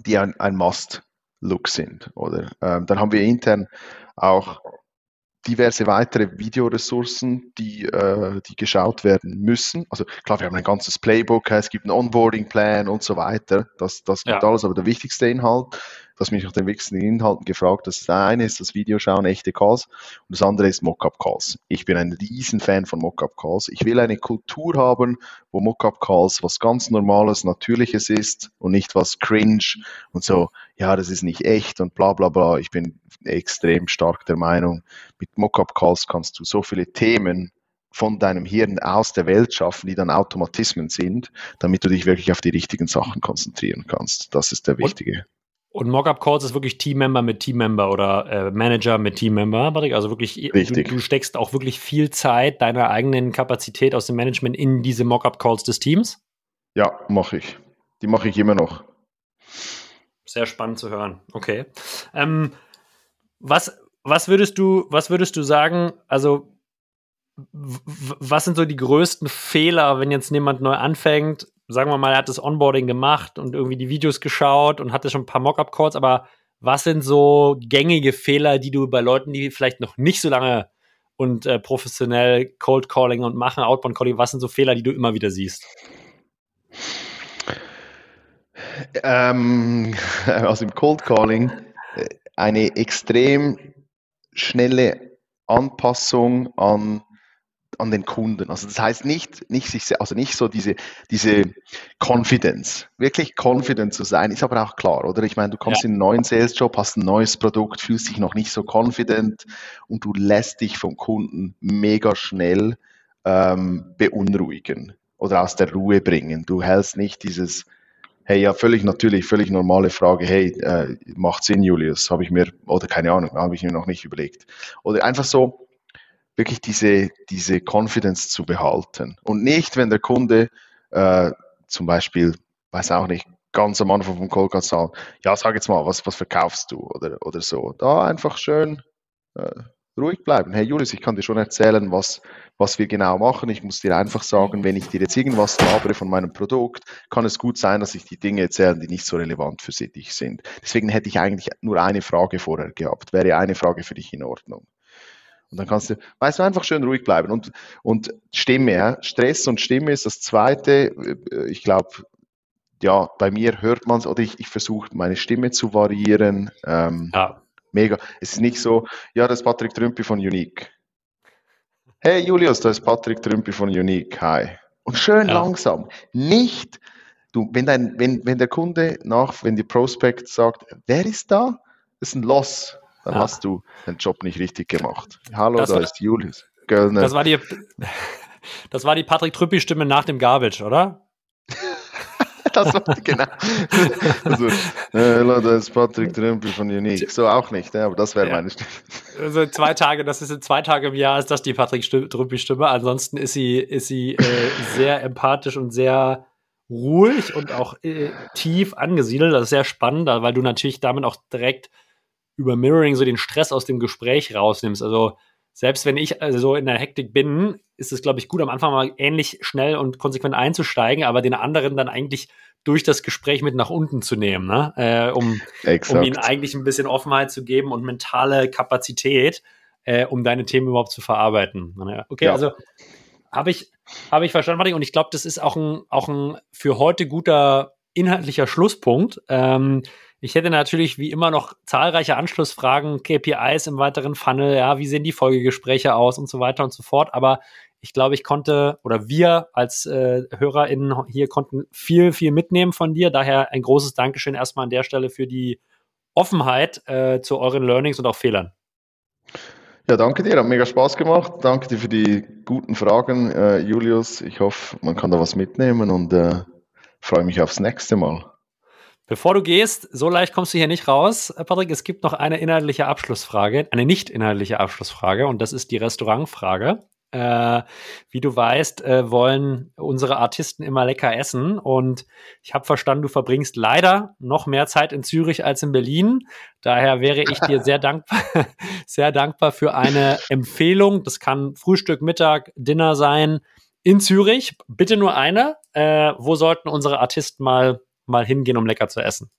die ein, ein Must-Look sind. Oder ähm, dann haben wir intern auch diverse weitere Videoressourcen, die, äh, die geschaut werden müssen. Also klar, wir haben ein ganzes Playbook, es gibt einen Onboarding-Plan und so weiter. Das, das gibt ja. alles, aber der wichtigste Inhalt Du hast mich nach den wichtigsten Inhalten gefragt. Das eine ist das Videoschauen, echte Calls und das andere ist Mockup Calls. Ich bin ein riesen Fan von Mockup Calls. Ich will eine Kultur haben, wo Mockup Calls was ganz Normales, Natürliches ist und nicht was cringe und so, ja, das ist nicht echt und bla bla bla. Ich bin extrem stark der Meinung, mit Mockup Calls kannst du so viele Themen von deinem Hirn aus der Welt schaffen, die dann Automatismen sind, damit du dich wirklich auf die richtigen Sachen konzentrieren kannst. Das ist der wichtige. Und Mockup Calls ist wirklich Teammember mit Teammember oder äh, Manager mit Teammember, Patrick. Also wirklich, Richtig. Du, du, steckst auch wirklich viel Zeit deiner eigenen Kapazität aus dem Management in diese Mockup Calls des Teams? Ja, mache ich. Die mache ich immer noch. Sehr spannend zu hören. Okay. Ähm, was, was würdest du, was würdest du sagen? Also, was sind so die größten Fehler, wenn jetzt jemand neu anfängt? Sagen wir mal, er hat das Onboarding gemacht und irgendwie die Videos geschaut und hatte schon ein paar Mockup-Calls, aber was sind so gängige Fehler, die du bei Leuten, die vielleicht noch nicht so lange und äh, professionell Cold Calling und machen, Outbound Calling, was sind so Fehler, die du immer wieder siehst? Ähm, also im Cold Calling äh, eine extrem schnelle Anpassung an an den Kunden. Also das heißt nicht, nicht sich, also nicht so diese, diese Confidence. Wirklich confident zu sein, ist aber auch klar, oder? Ich meine, du kommst ja. in einen neuen Sales-Job, hast ein neues Produkt, fühlst dich noch nicht so confident und du lässt dich vom Kunden mega schnell ähm, beunruhigen oder aus der Ruhe bringen. Du hältst nicht dieses, hey, ja, völlig natürlich, völlig normale Frage, hey, äh, macht Sinn, Julius, habe ich mir, oder keine Ahnung, habe ich mir noch nicht überlegt. Oder einfach so, wirklich diese, diese Confidence zu behalten. Und nicht, wenn der Kunde äh, zum Beispiel, weiß auch nicht, ganz am Anfang vom Call sagt, ja, sag jetzt mal, was, was verkaufst du oder, oder so. Da einfach schön äh, ruhig bleiben. Hey Julius, ich kann dir schon erzählen, was, was wir genau machen. Ich muss dir einfach sagen, wenn ich dir jetzt irgendwas labere von meinem Produkt, kann es gut sein, dass ich die Dinge erzähle, die nicht so relevant für dich sind. Deswegen hätte ich eigentlich nur eine Frage vorher gehabt. Wäre eine Frage für dich in Ordnung? Und dann kannst du, weißt du, einfach schön ruhig bleiben. Und, und Stimme, ja? Stress und Stimme ist das Zweite. Äh, ich glaube, ja, bei mir hört man es, oder ich, ich versuche meine Stimme zu variieren. Ähm, ja. Mega. Es ist nicht so, ja, das ist Patrick Trümpi von Unique. Hey Julius, das ist Patrick Trümpi von Unique. Hi. Und schön ja. langsam. Nicht, du, wenn, dein, wenn, wenn der Kunde nach, wenn die Prospect sagt, wer ist da? Das ist ein Loss dann ja. hast du den Job nicht richtig gemacht. Hallo, das da war, ist Julius. Göllner. Das war die, das war die Patrick Trüppi-Stimme nach dem Garbage, oder? das war genau. also, hallo, da ist Patrick Trümpel von Unique. So auch nicht, ne? aber das wäre ja. meine Stimme. Also zwei Tage, das ist zwei Tage im Jahr, ist das die Patrick Trümpel-Stimme. Ansonsten ist sie, ist sie äh, sehr empathisch und sehr ruhig und auch äh, tief angesiedelt. Das ist sehr spannend, weil du natürlich damit auch direkt über Mirroring so den Stress aus dem Gespräch rausnimmst. Also selbst wenn ich also so in der Hektik bin, ist es, glaube ich, gut, am Anfang mal ähnlich schnell und konsequent einzusteigen, aber den anderen dann eigentlich durch das Gespräch mit nach unten zu nehmen, ne? äh, um, um ihnen eigentlich ein bisschen Offenheit zu geben und mentale Kapazität, äh, um deine Themen überhaupt zu verarbeiten. Okay, ja. also habe ich, hab ich verstanden, Martin, und ich glaube, das ist auch ein, auch ein für heute guter inhaltlicher Schlusspunkt. Ähm, ich hätte natürlich wie immer noch zahlreiche Anschlussfragen, KPIs im weiteren Funnel, ja, wie sehen die Folgegespräche aus und so weiter und so fort. Aber ich glaube, ich konnte oder wir als äh, HörerInnen hier konnten viel, viel mitnehmen von dir. Daher ein großes Dankeschön erstmal an der Stelle für die Offenheit äh, zu euren Learnings und auch Fehlern. Ja, danke dir, hat mega Spaß gemacht. Danke dir für die guten Fragen, äh, Julius. Ich hoffe, man kann da was mitnehmen und äh, freue mich aufs nächste Mal. Bevor du gehst, so leicht kommst du hier nicht raus, äh, Patrick. Es gibt noch eine inhaltliche Abschlussfrage, eine nicht inhaltliche Abschlussfrage und das ist die Restaurantfrage. Äh, wie du weißt, äh, wollen unsere Artisten immer lecker essen. Und ich habe verstanden, du verbringst leider noch mehr Zeit in Zürich als in Berlin. Daher wäre ich dir sehr dankbar, sehr dankbar für eine Empfehlung. Das kann Frühstück, Mittag, Dinner sein in Zürich. Bitte nur eine. Äh, wo sollten unsere Artisten mal, mal hingehen, um lecker zu essen?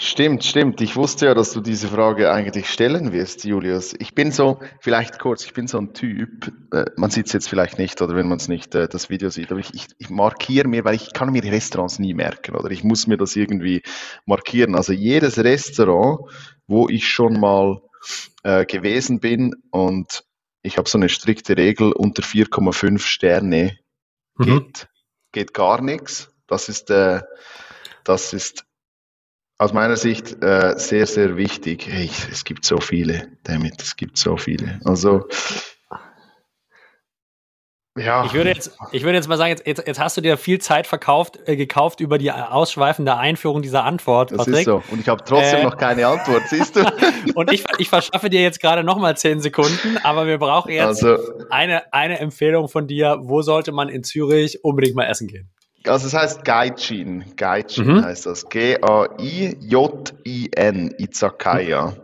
Stimmt, stimmt. Ich wusste ja, dass du diese Frage eigentlich stellen wirst, Julius. Ich bin so, vielleicht kurz, ich bin so ein Typ, äh, man sieht es jetzt vielleicht nicht oder wenn man es nicht äh, das Video sieht, aber ich, ich, ich markiere mir, weil ich kann mir die Restaurants nie merken oder ich muss mir das irgendwie markieren. Also jedes Restaurant, wo ich schon mal äh, gewesen bin und ich habe so eine strikte Regel, unter 4,5 Sterne mhm. geht, geht gar nichts. Das ist, äh, das ist aus meiner Sicht äh, sehr, sehr wichtig. Hey, es gibt so viele, damit, es gibt so viele. Also, ja. Ich würde jetzt, ich würde jetzt mal sagen, jetzt, jetzt, jetzt hast du dir viel Zeit verkauft, äh, gekauft über die ausschweifende Einführung dieser Antwort, das Patrick. ist so. Und ich habe trotzdem äh, noch keine Antwort, siehst du? und ich, ich verschaffe dir jetzt gerade nochmal zehn Sekunden, aber wir brauchen jetzt also, eine, eine Empfehlung von dir. Wo sollte man in Zürich unbedingt mal essen gehen? Also es heißt Gaijin. Gaijin mhm. heißt das. G-A-I-J-I-N. Izakaya.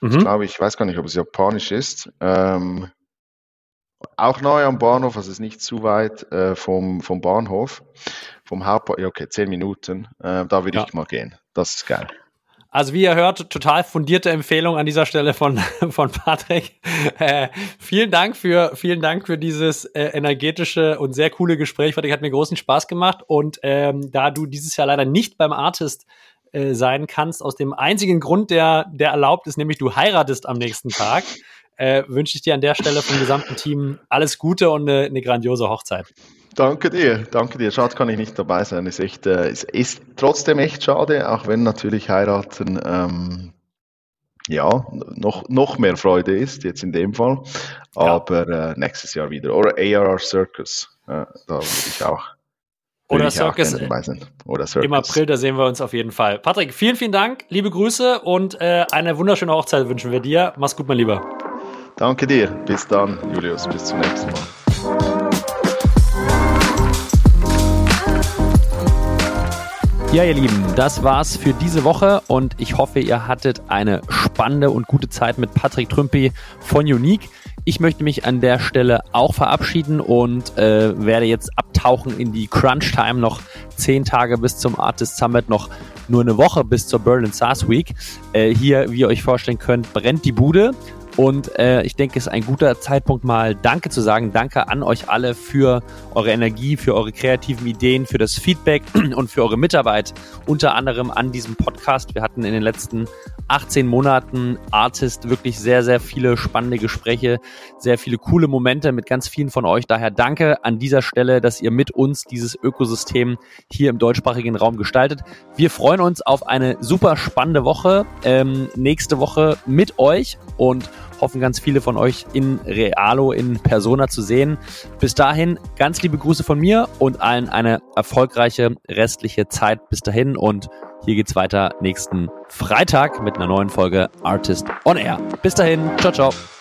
Mhm. Ich glaube, ich weiß gar nicht, ob es japanisch ist. Ähm, auch neu am Bahnhof, also es ist nicht zu weit äh, vom, vom Bahnhof, vom Hauptbahnhof, ja, okay, zehn Minuten. Äh, da würde ja. ich mal gehen. Das ist geil. Also wie ihr hört, total fundierte Empfehlung an dieser Stelle von, von Patrick. Äh, vielen Dank für, vielen Dank für dieses äh, energetische und sehr coole Gespräch. Patrick hat mir großen Spaß gemacht. Und ähm, da du dieses Jahr leider nicht beim Artist äh, sein kannst, aus dem einzigen Grund, der, der erlaubt ist, nämlich du heiratest am nächsten Tag, äh, wünsche ich dir an der Stelle vom gesamten Team alles Gute und eine, eine grandiose Hochzeit. Danke dir, danke dir. Schade kann ich nicht dabei sein. Ist echt, äh, ist, ist trotzdem echt schade, auch wenn natürlich heiraten ähm, ja noch, noch mehr Freude ist, jetzt in dem Fall. Aber ja. äh, nächstes Jahr wieder. Oder ARR Circus. Äh, da würde ich auch. Oder Circus, Oder Circus. Im April, da sehen wir uns auf jeden Fall. Patrick, vielen, vielen Dank, liebe Grüße und äh, eine wunderschöne Hochzeit wünschen wir dir. Mach's gut, mein Lieber. Danke dir. Bis dann, Julius. Bis zum nächsten Mal. Ja, ihr Lieben, das war's für diese Woche und ich hoffe, ihr hattet eine spannende und gute Zeit mit Patrick Trümpi von Unique. Ich möchte mich an der Stelle auch verabschieden und äh, werde jetzt abtauchen in die Crunch Time. Noch zehn Tage bis zum Artist Summit, noch nur eine Woche bis zur Berlin SaaS Week. Äh, hier, wie ihr euch vorstellen könnt, brennt die Bude. Und äh, ich denke, es ist ein guter Zeitpunkt, mal Danke zu sagen. Danke an euch alle für eure Energie, für eure kreativen Ideen, für das Feedback und für eure Mitarbeit, unter anderem an diesem Podcast. Wir hatten in den letzten 18 Monaten Artist wirklich sehr, sehr viele spannende Gespräche, sehr viele coole Momente mit ganz vielen von euch. Daher danke an dieser Stelle, dass ihr mit uns dieses Ökosystem hier im deutschsprachigen Raum gestaltet. Wir freuen uns auf eine super spannende Woche, ähm, nächste Woche mit euch und hoffen ganz viele von euch in Realo, in Persona zu sehen. Bis dahin ganz liebe Grüße von mir und allen eine erfolgreiche restliche Zeit bis dahin und hier geht's weiter nächsten Freitag mit einer neuen Folge Artist on Air. Bis dahin, ciao, ciao.